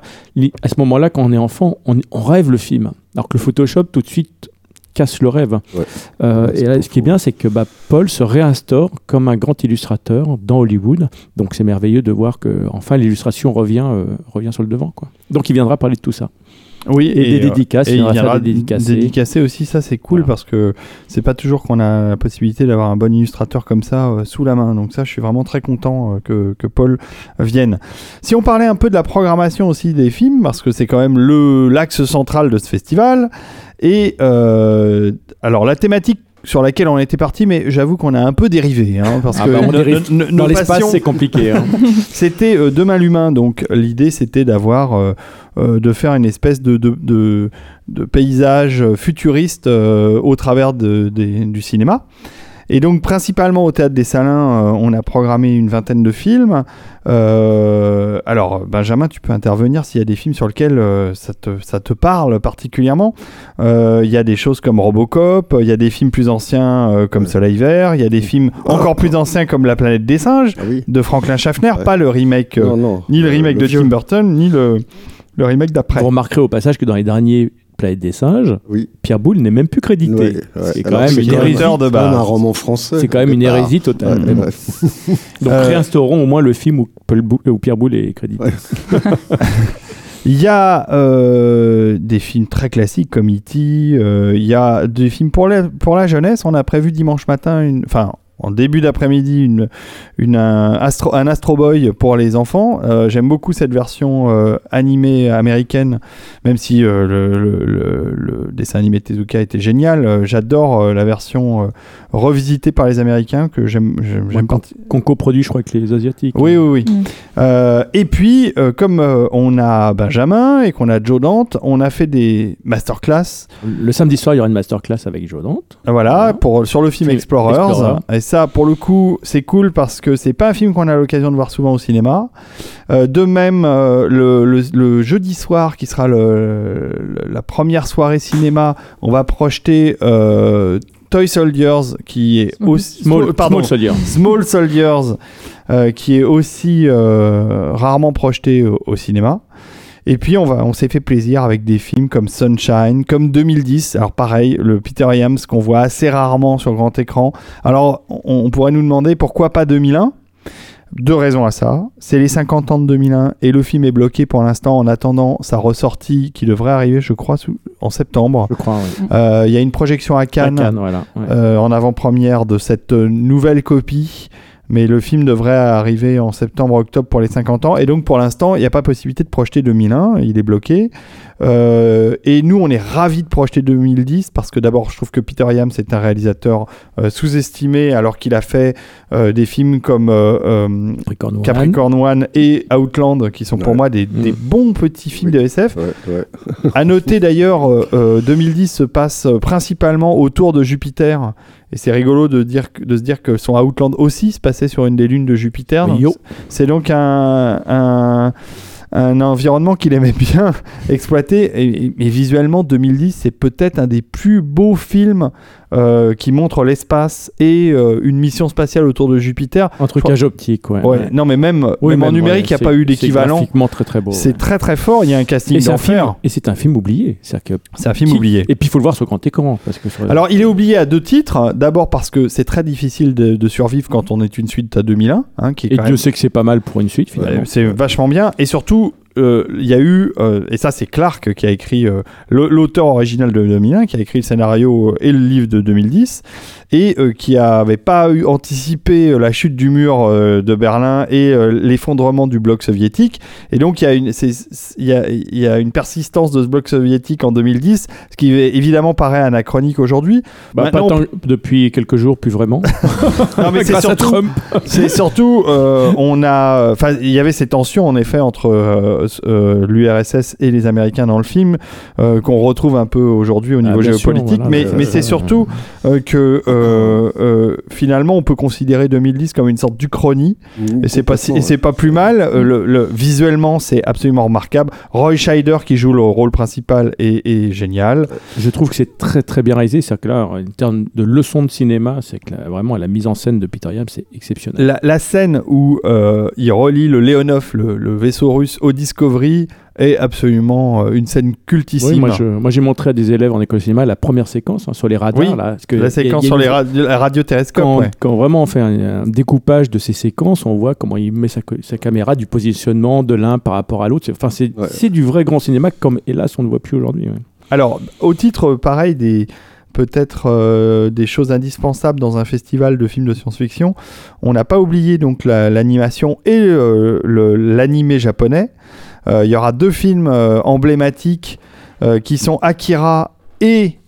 à ce moment-là, quand on est enfant, on, on rêve le film. Alors que le Photoshop, tout de suite, casse le rêve. Ouais. Euh, et là, ce qui est bien, c'est que bah, Paul se réinstaure comme un grand illustrateur dans Hollywood. Donc c'est merveilleux de voir que enfin l'illustration revient, euh, revient sur le devant. Quoi. Donc il viendra parler de tout ça. Oui, Et, des euh, dédicaces, Et il viendra des dédicacés. dédicacer aussi, ça c'est cool Voilà. parce que c'est pas toujours qu'on a la possibilité d'avoir un bon illustrateur comme ça euh, sous la main. Donc ça, je suis vraiment très content euh, que, que Paul vienne. Si on parlait un peu de la programmation aussi des films, parce que c'est quand même le l'axe central de ce festival. Et euh, alors la thématique sur laquelle on était parti, mais j'avoue qu'on a un peu dérivé, hein, parce Ah que bah, on dérive no- Dans l'espace, c'est compliqué. hein. c'était euh, Demain l'humain, donc l'idée c'était d'avoir, euh, euh, de faire une espèce de, de, de- de paysage futuriste au travers du cinéma. Et donc principalement au Théâtre des Salins, euh, on a programmé une vingtaine de films. Euh, alors Benjamin, tu peux intervenir s'il y a des films sur lesquels euh, ça, te, ça te parle particulièrement. Euh, Il y a des choses comme Robocop, il y a des films plus anciens euh, comme Ouais. Soleil Vert, il y a des films encore plus anciens comme La planète des singes Ah oui. de Franklin Schaffner, Ouais. pas le remake, euh, non, non. ni le remake de vieux. Tim Burton, ni le, le remake d'après. Vous remarquerez au passage que dans les derniers Planète des singes, Oui. Pierre Boulle n'est même plus crédité. Ouais, ouais. C'est quand Alors, même une hérésie. De base. un roman français. C'est quand même une hérésie totale. Ouais. Donc Euh, réinstaurons au moins le film où, Pierre Boulle est crédité. Ouais. Il y a euh, des films très classiques comme E.T., euh, il y a des films pour la, pour la jeunesse. On a prévu dimanche matin, une, enfin en début d'après-midi, une, une, un, Astro, un Astro Boy pour les enfants. Euh, J'aime beaucoup cette version euh, animée américaine, même si euh, le, le- le- le dessin animé de Tezuka était génial. J'adore euh, la version euh, revisitée par les Américains que j'aime qu'on qu'on coproduit, je crois, avec les Asiatiques. Oui, oui, oui. Mm. Euh, et puis, euh, comme euh, on a Benjamin et qu'on a Joe Dante, on a fait des masterclass. Le samedi soir, il y aura une masterclass avec Joe Dante. Voilà, Voilà. pour, sur le film Film Explorers. Explorer. Et ça, pour le coup, c'est cool parce que c'est pas un film qu'on a l'occasion de voir souvent au cinéma. Euh, de même, euh, le, le- le jeudi soir, qui sera le- la première soirée cinéma, on va projeter euh, Toy Soldiers, qui est Small- aussi. Small, pardon, Small Soldier. Small Soldiers, qui est aussi rarement projeté au, au cinéma. Et puis on, va, on s'est fait plaisir avec des films comme Sunshine, comme 2010. Alors pareil, le Peter Yams qu'on voit assez rarement sur grand écran. Alors on, on pourrait nous demander pourquoi pas 2001 deux raisons à ça. C'est les 50 ans de 2001 et le film est bloqué pour l'instant en attendant sa ressortie qui devrait arriver, je crois, sous- en septembre. Je crois, oui. Euh, Il y a une projection à À Cannes, Cannes, voilà. ouais. euh, en avant-première de cette euh, nouvelle copie. Mais le film devrait arriver en septembre-octobre pour les 50 ans. Et donc, pour l'instant, il n'y a pas possibilité de projeter 2001. Il est bloqué. Euh, et nous, on est ravis de projeter 2010 parce que d'abord, je trouve que Peter Yams est un réalisateur euh, sous-estimé alors qu'il a fait euh, des films comme euh, euh, Capricorn One. Capricorn One et Outland qui sont pour Ouais. moi des, des Mm. bons petits films Oui. de SF. Ouais, ouais. À noter d'ailleurs, euh, euh, 2010 se passe principalement autour de Jupiter. Et c'est rigolo de, dire, de se dire que son Outland aussi se sur une des lunes de Jupiter. C'est donc un, un, un environnement qu'il aimait bien exploiter. Et, et- et visuellement, 2010, c'est peut-être un des plus beaux films euh, qui montre l'espace et euh, une mission spatiale autour de Jupiter. Un trucage optique, ouais. Ouais, ouais. Non, mais même, Oui, même en numérique, il ouais, n'y a pas eu d'équivalent. C'est graphiquement très très beau. C'est très très fort. Il y a un casting d'enfer. et c'est un film oublié. C'est un film Qui- oublié. Et puis il faut le voir sur grand écran parce que sur- Alors, il est oublié à deux titres. D'abord parce que c'est très difficile de, de survivre quand on est une suite à 2001, hein, qui est et Dieu même- sait que c'est pas mal pour une suite finalement. C'est vachement bien. Et surtout, il y a eu, euh, et ça c'est Clark qui a écrit, euh, l'auteur original de 2001, qui a écrit le scénario et le livre de 2010, et euh, qui avait pas eu anticipé euh, la chute du mur euh, de Berlin et euh, l'effondrement du bloc soviétique. Et donc il y, a une, il, y a, il y a une persistance de ce bloc soviétique en 2010, ce qui évidemment paraît anachronique aujourd'hui. Bah, pas tant- depuis quelques jours, plus vraiment. Non, mais c'est surtout, Trump. c'est surtout, euh, on a, il y avait ces tensions en effet entre euh, euh, l'URSS et les Américains dans le film euh, qu'on retrouve un peu aujourd'hui au Ah, niveau sûr, géopolitique, voilà, mais, mais euh, c'est surtout euh, que euh, euh, finalement on peut considérer 2010 comme une sorte d'uchronie et c'est pas si- et c'est pas plus mal. Euh, le, le- visuellement c'est absolument remarquable. Roy Scheider qui joue le rôle principal est, est génial. Je trouve que c'est très très bien réalisé. C'est-à-dire que là, en termes de leçon de cinéma, c'est que vraiment la mise en scène de Peter Yam, c'est exceptionnel. La, la scène où euh, il relie le Leonov, le, le vaisseau russe, au Discovery est absolument euh, une scène cultissime. Oui, moi, je- moi, j'ai montré à des élèves en école de cinéma la première séquence hein, sur les radars. Oui, là, parce que la il y a- séquence il y a sur les ra- la radiotélescope, quand, ouais. quand vraiment on fait un, un découpage de ces séquences, on voit comment il met sa, caméra, du positionnement de l'un par rapport à l'autre. C'est- Enfin, c'est Ouais. du vrai grand cinéma, comme hélas on ne voit plus aujourd'hui. ouais. Alors, au titre, pareil, des peut-être euh, des choses indispensables dans un festival de films de science-fiction, on n'a pas oublié donc la- l'animation et euh, l'animé japonais. Euh, Il y aura deux films euh, emblématiques qui sont Akira et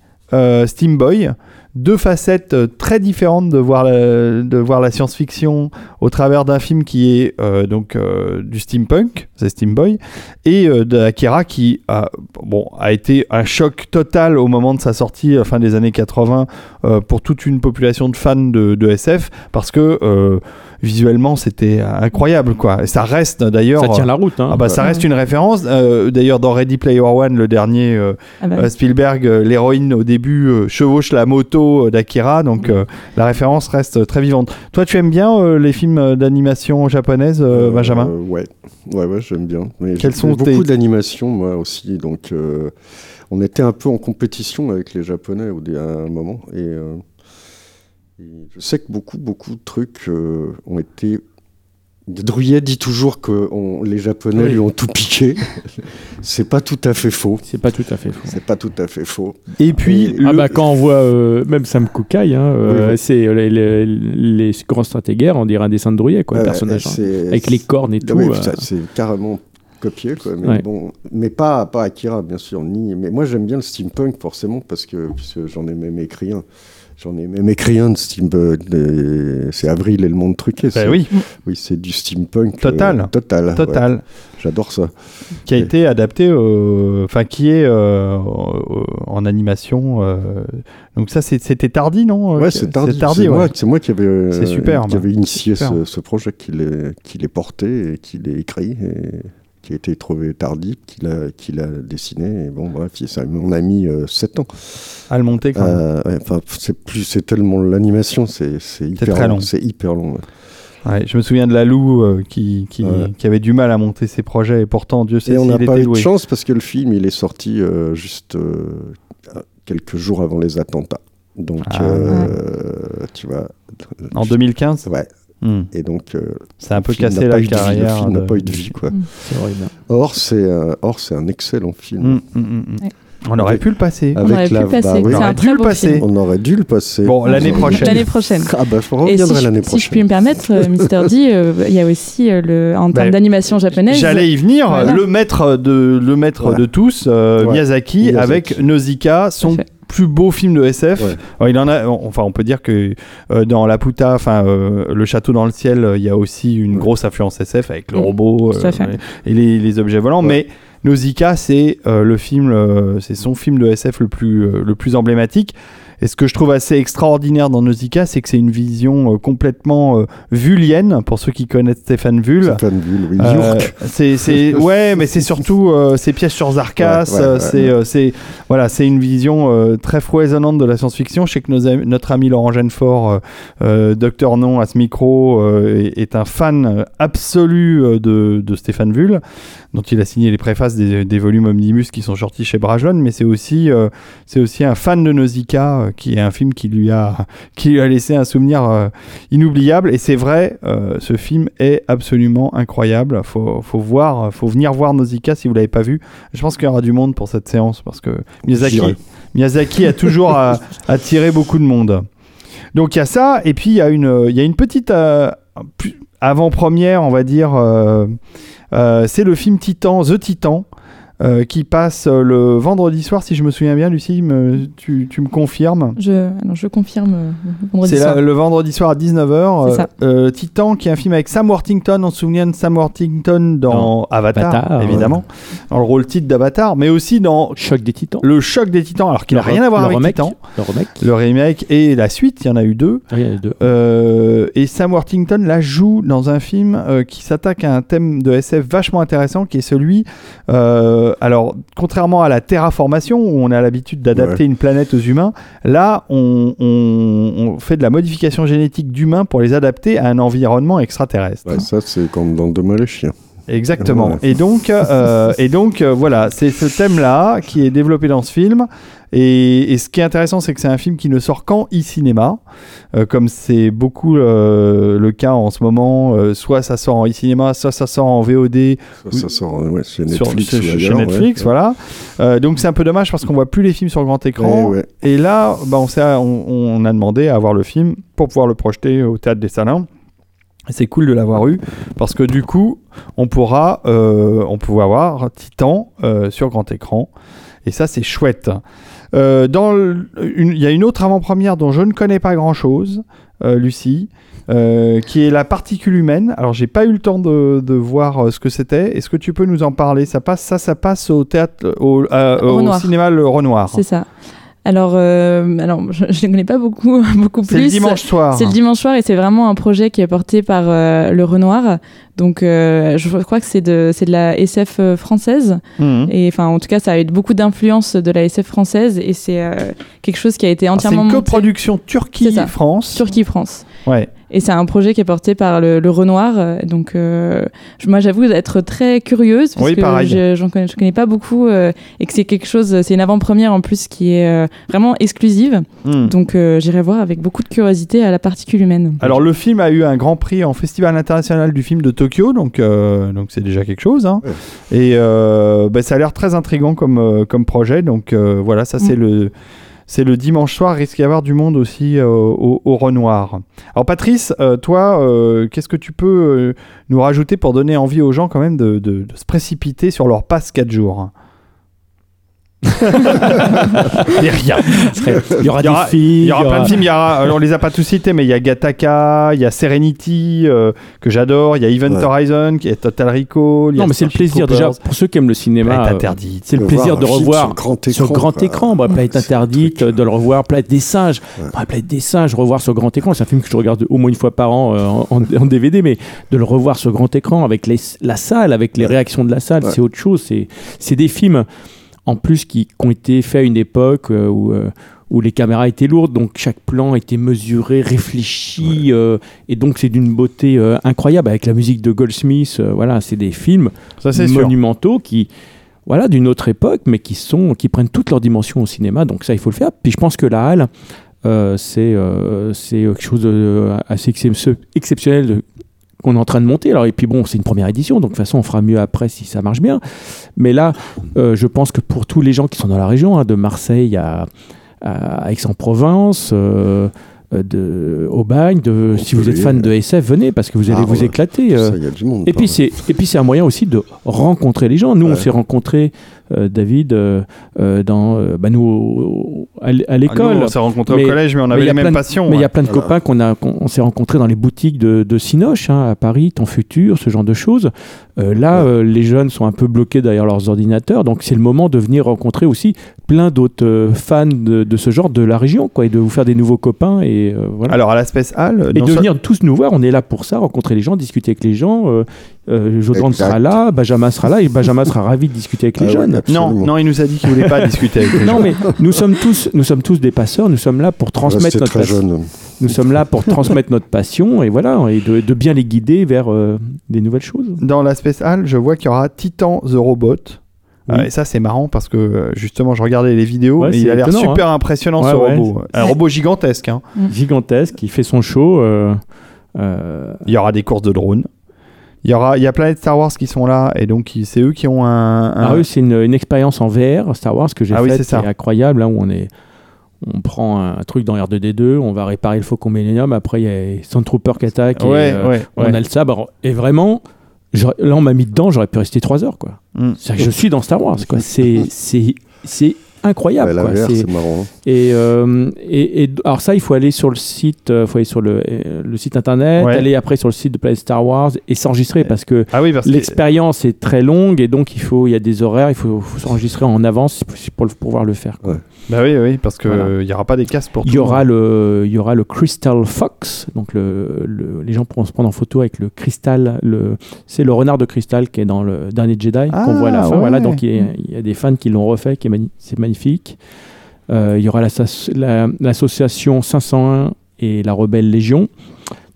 Steam Boy. Deux facettes euh, très différentes de voir la, de voir la science-fiction au travers d'un film qui est euh, donc euh, du steampunk, c'est Steam Boy, et euh, de Akira qui a, bon, a été un choc total au moment de sa sortie, fin des années 80, euh, pour toute une population de fans de, SF, parce que visuellement c'était incroyable, quoi. Et ça reste d'ailleurs. Ça tient la route. Hein. Ah bah, ça reste une référence. Euh, D'ailleurs, dans Ready Player One, le dernier, euh, Ah bah, euh, Spielberg, l'héroïne au début euh, chevauche la moto d'Akira, donc euh, la référence reste très vivante. Toi, tu aimes bien euh, les films d'animation japonaise, euh, Euh, Benjamin? Ouais, ouais, ouais, j'aime bien. Mais Quels sont tes- beaucoup d'animations, moi aussi. Donc, euh, on était un peu en compétition avec les Japonais à un moment. Euh, et je sais que beaucoup, beaucoup de trucs euh, ont été. Druyet dit toujours que on- les Japonais Oui. lui ont tout piqué. C'est pas tout à fait faux. C'est pas tout à fait faux. C'est pas tout à fait faux. Et puis, Et- Ah bah quand on voit euh, même Sam Kukai, hein, euh, Oui, c'est les, les, les grands stratégaires, on dirait un dessin de Drouillet, quoi, le personnage. hein. Avec les cornes et Ah tout. oui, c'est carrément copié, quoi. Mais Ouais. bon, mais pas, pas Akira, bien sûr, ni. Mais moi, j'aime bien le steampunk, forcément, parce que, puisque j'en ai même écrit un. J'en ai même écrit un de steampunk. des- C'est Avril et le monde truqué. c'est- oui, Oui, c'est du steampunk. Total. euh, total. ouais. total. J'adore ça. qui a été adapté, enfin qui est euh, en animation. euh, donc ça, c'était tardi, non Ouais, Euh, c'est tardi. C'est moi, qui euh, qui avait initié ce, ce projet, qui l'ai qui l'ai porté et qui l'ai écrit. Et qui a été trouvé tardif, qu'il a, qu'il a dessiné. Et bon, bref, ça, on a mis 7 ans. à le monter quand même. Euh, enfin, c'est plus, c'est tellement l'animation, c'est c'est hyper très long. C'est hyper long. ouais. Ouais, je me souviens de Lalou euh, qui, qui, Ouais. qui avait du mal à monter ses projets et pourtant Dieu sait Et on n'a pas eu de chance parce que le film, il est sorti euh, juste euh, quelques jours avant les attentats. Donc, Ah. euh, tu vois. En 2015 Ouais. Hmm. Et donc, euh, Ça a un peu cassé n'a pas la eu de vie, carrière. Le film n'a pas eu de vie, quoi. C'est horrible. Or, c'est euh, or, c'est un excellent film. Hmm, hmm. Ouais. On aurait Avec- pu le passer. Avec on aurait pu la- le passer. bah oui. C'est On aurait dû le passer. On aurait dû le passer. Bon, l'année prochaine. L'année prochaine. Ah bah, je si, reviendrai je- l'année si prochaine. je puis me permettre, euh, Mister D, euh, il y a aussi euh, le, en termes Bah, d'animation japonaise. J'allais y venir, Voilà. le maître de, le maître de tous, euh, Ouais. Miyazaki, Miyazaki. avec Nausicaa, son. Plus beau film de SF. Ouais. Alors, il en a, enfin, on peut dire que euh, dans Laputa, enfin, euh, le château dans le ciel, euh, il y a aussi une Ouais. grosse influence SF avec le Mm. robot et les, les objets volants. Ouais. Mais Nausicaa, c'est euh, le film, euh, c'est son film de SF le plus, euh, le plus emblématique. Et ce que je trouve assez extraordinaire dans Nausicaa, c'est que c'est une vision euh, complètement euh, vullienne, pour ceux qui connaissent Stéphane Vull. Stéphane Bull, oui. Euh, c'est c'est ouais mais c'est surtout euh, ces pièges sur Zarkas Ouais, ouais, euh, ouais, c'est c'est voilà c'est une vision très foisonnante de la science-fiction je sais que nos notre ami Laurent Genefort docteur non à ce micro est, est un fan absolu de, de Stéphane Vull dont il a signé les préfaces des, des volumes Omnibus qui sont sortis chez Brajlon mais c'est aussi c'est aussi un fan de Nausicaa qui est un film qui lui a qui lui a laissé un souvenir euh, inoubliable. Et c'est vrai euh, ce film est absolument incroyable. Faut, faut voir faut venir voir Nausicaa si vous l'avez pas vu. Je pense qu'il y aura du monde pour cette séance parce que Miyazaki. Miyazaki a toujours euh, attiré beaucoup de monde. Donc il y a ça. Et puis il y a une y a une petite euh, avant-première on va dire euh, euh, c'est le film Titan The Titan euh, qui passe euh, le vendredi soir si je me souviens bien Lucie me- tu, tu me confirmes? Je, alors, je confirme euh, vendredi c'est le vendredi soir à 19h. C'est ça. euh, Titan, qui est un film avec Sam Worthington. On se souvient de Sam Worthington dans Dans Avatar, Avatar, évidemment. Dans le rôle titre d'Avatar, mais aussi dans Choc des titans. Le Choc des Titans, alors qu'il n'a rien à voir le avec remake, Titan. Le remake. Le remake et la suite, il y en a eu deux. Il y en a deux. Euh, et Sam Worthington la joue dans un film euh, qui s'attaque à un thème de SF vachement intéressant qui est celui, euh, alors contrairement à la terraformation où on a l'habitude d'adapter une planète aux humains, là on, on- on fait de la modification génétique d'humains pour les adapter à un environnement extraterrestre. Ouais, ça, c'est comme dans Demain les chiens. Exactement. Et donc, euh, et donc euh, voilà, c'est ce thème-là qui est développé dans ce film. Et, et ce qui est intéressant, c'est que c'est un film qui ne sort qu'en e-cinéma, euh, comme c'est beaucoup le cas en ce moment. soit ça sort en e-cinéma, soit ça sort en VOD Ça, ça sort ouais, chez sur, Netflix. chez- ou chez ailleurs, Netflix. ouais. Voilà. Donc c'est un peu dommage parce qu'on voit plus les films sur grand écran. Ouais, ouais. Et là, bah, on, on a demandé à avoir le film pour pouvoir le projeter au théâtre des Salins. C'est cool de l'avoir eu parce que du coup, on pourra, euh, on pourra avoir Titan euh, sur grand écran. Et ça, c'est chouette. Euh, dans Il y a une autre avant-première dont je ne connais pas grand-chose, euh, Lucie, qui est la particule humaine. Alors, j'ai pas eu le temps de, de voir ce que c'était. Est-ce que tu peux nous en parler? Ça passe, ça, ça passe au théâtre, au, au Renoir. cinéma le Renoir. C'est ça. Alors, euh, alors je ne connais pas beaucoup, beaucoup C'est plus. le dimanche soir. C'est le dimanche soir et c'est vraiment un projet qui est porté par euh, le Renoir. Donc, euh, je crois que c'est de, c'est de la SF française. Mhm. Et enfin, en tout cas, ça a eu beaucoup d'influence de la SF française et c'est quelque chose qui a été Alors, C'est entièrement une coproduction C'est. Turquie-France. Turquie-France. Ouais. Et c'est un projet qui est porté par le, le Renoir. Donc, euh, moi, j'avoue être très curieuse parce Oui, que pareil. je j'en connais, je connais pas beaucoup euh, et que c'est quelque chose, c'est une avant-première en plus qui est euh, vraiment exclusive. Mhm. Donc, euh, j'irai voir avec beaucoup de curiosité à la particule humaine. Alors le film a eu un grand prix en Festival international du film de Tokyo, donc euh, donc c'est déjà quelque chose. hein. Ouais. Et euh, bah, ça a l'air très intrigant comme comme projet. Donc euh, voilà, ça c'est Mm. le c'est le dimanche soir. Risque d'y avoir du monde aussi euh, au, Renoir. Alors Patrice, euh, toi, euh, qu'est-ce que tu peux nous rajouter pour donner envie aux gens quand même de, de- de se précipiter sur leur passe 4 jours? Il y aura Il y aura- des filles. Il y aura plein de films, il y aura, euh, on les a pas tous cités, mais il y a Gattaca, il y a Serenity, euh, que j'adore, il y a Event Ouais. Horizon, qui est Total Recall. il y a Non, mais c'est le plaisir déjà pour ceux qui aiment le cinéma. Euh, interdite. C'est le plaisir de revoir sur grand sur écran, grand quoi. écran, bah, Planète C'est un interdite, de le revoir, Planète des singes, Ouais. Bah, Planète des singes, revoir sur grand écran, c'est un film que je regarde au moins une fois par an euh, en, en DVD, mais de le revoir sur grand écran avec les- la salle, avec les Ouais. réactions de la salle, Ouais. c'est autre chose. C'est des films en plus qui, qui ont été faits à une époque euh, où euh, où les caméras étaient lourdes, donc chaque plan était mesuré, réfléchi, euh, et donc c'est d'une beauté incroyable avec la musique de Goldsmith. voilà, c'est des films Ça c'est sûr. monumentaux qui voilà d'une autre époque mais qui sont qui prennent toute leur dimension au cinéma donc ça il faut le faire puis je pense que la halle euh, c'est euh, c'est quelque chose de assez excep- exceptionnel qu'on est en train de monter alors et puis bon c'est une première édition donc de toute façon on fera mieux après si ça marche bien mais là euh, je pense que pour tous les gens qui sont dans la région hein, de Marseille à, à Aix-en-Provence euh, euh, de Aubagne de si vous êtes fan de SF venez parce que vous allez Ah, vous ouais. éclater euh, Ça, il y a du monde. et puis c'est et puis c'est un moyen aussi de rencontrer les gens. Nous on s'est rencontrés David dans euh, bah, nous au- à Ah, l'école. on s'est rencontrés Mais- au collège, mais on mais avait y les mêmes passions. mais il y a plein de Voilà. copains qu'on a qu'on on s'est rencontrés dans les boutiques de, de Cinoche hein, à Paris, Ton Futur, ce genre de choses. Euh, là Ouais. euh, les jeunes sont un peu bloqués derrière leurs ordinateurs, donc c'est le moment de venir rencontrer aussi plein d'autres euh, fans de, de ce genre de la région quoi et de vous faire des nouveaux copains et euh, voilà. Alors à la Space Hall, Et de venir tous nous voir, on est là pour ça, rencontrer les gens, discuter avec les gens. Euh, Jodran sera là, Benjamin sera là, et Benjamin sera ravi de discuter avec Ah les ouais, jeunes. non, non, il nous a dit qu'il voulait pas discuter avec les Non, gens. mais nous sommes tous, nous sommes tous des passeurs. Nous sommes là pour transmettre notre très jeune. Nous sommes là pour transmettre notre passion et voilà, et de, de bien les guider vers euh, des nouvelles choses. Dans la Space Hall, je vois qu'il y aura Titan the Robot. Oui. Euh, et ça, c'est marrant parce que euh, justement, je regardais les vidéos Ouais, et il a l'air super impressionnant Ouais, ce ouais. robot. Un robot gigantesque. hein. Gigantesque, il fait son show. euh, euh, Il y aura des courses de drones. Il y aura, il y a plein de Star Wars qui sont là et donc c'est eux qui ont un. un- ah c'est une, une expérience en VR Star Wars que j'ai Ah oui, c'est incroyable. Là où on est, on prend un, truc dans R2D2, on va réparer le Faucon Millennium. Après, il y a Stormtrooper qui attaque. et, euh, ouais, On ouais. a le sabre. Et vraiment, là, on m'a mis dedans, j'aurais pu rester trois heures. Quoi. Mm. Que je suis dans Star Wars. Quoi. C'est, c'est, c'est incroyable. Ouais, quoi. C'est- marrant. et, euh, et, et- alors ça, il faut aller sur le site, euh, faut aller sur le, euh, le site internet, Ouais. aller après sur le site de Planète Star Wars et s'enregistrer parce que Ah oui, parce que l'expérience est très longue et donc il faut, il y a des horaires, il faut, faut s'enregistrer en avance pour, pouvoir le faire. quoi. bah oui, oui, parce que Voilà. il y aura pas des casques pour Il tout y aura le, il y aura le Crystal Fox, donc le, le- les gens pourront se prendre en photo avec le cristal, le, c'est le renard de cristal qui est dans le dernier Jedi Ah, qu'on voit à la fin. ouais. Voilà, donc il y, a, il y a des fans qui l'ont refait, qui est mani- c'est magnifique. Euh, il y aura la- l'association 501 et la Rebelle Légion.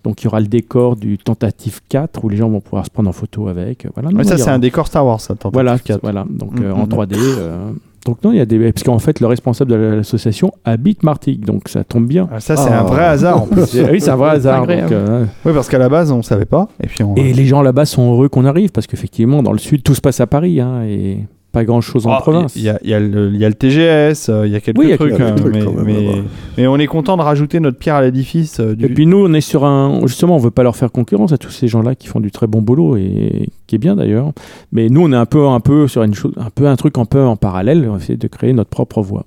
Donc il y aura le décor du Tentative 4 où les gens vont pouvoir se prendre en photo avec. Voilà, Ouais, ça, c'est un décor Star Wars, ça. Tentative Voilà, 4. voilà. Donc Mhm. euh, en 3D. euh, donc non, il y a des parce qu'en fait le responsable de l'association habite Martigues, donc ça tombe bien. Ah, Ça, c'est Ah. un vrai hasard. en plus. Oui, c'est un vrai hasard. Donc, euh, oui, parce qu'à la base, on savait pas. Et puis, on... et les gens là-bas sont heureux qu'on arrive parce qu'effectivement dans le sud tout se passe à Paris hein, et pas grand-chose en Ah, province. Il y, a- y le il y a le TGS, euh, il y a quelques Oui, il y a trucs, quelques hein, trucs mais, quand même, mais- là-bas. mais on est content de rajouter notre pierre à l'édifice. euh, du... Et puis nous, on est sur un. Justement, on veut pas leur faire concurrence à tous ces gens-là qui font du très bon boulot et qui est bien d'ailleurs. Mais nous, on est un peu, un peu sur une chose, un peu un truc un peu en parallèle. On va essayer de créer notre propre voie.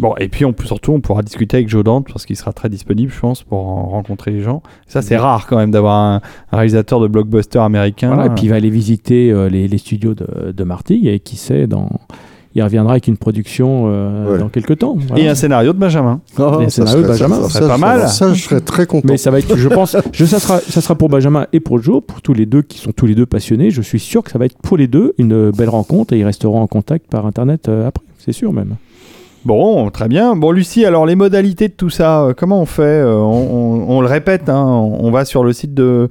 Bon, et puis on peut, surtout, on pourra discuter avec Joe Dante parce qu'il sera très disponible, je pense, pour en rencontrer les gens. Ça, c'est Oui. rare quand même d'avoir un, un réalisateur de blockbuster américain. Voilà, et puis il va aller visiter euh, les, les studios de, de Martigues et qui sait, dans... il reviendra avec une production euh, Ouais. dans quelques temps. Et un scénario de Benjamin. Les ça scénarios de Benjamin, ça, ça serait pas mal. Ça, je serais très content. Mais ça va être, je pense, je, ça, sera, ça sera pour Benjamin et pour Joe, pour tous les deux qui sont tous les deux passionnés. Je suis sûr que ça va être pour les deux une belle rencontre et ils resteront en contact par Internet euh, après, c'est sûr même. Bon, très bien. Bon, Lucie, alors les modalités de tout ça, euh, comment on fait Euh, on, le répète, hein, on va sur le site de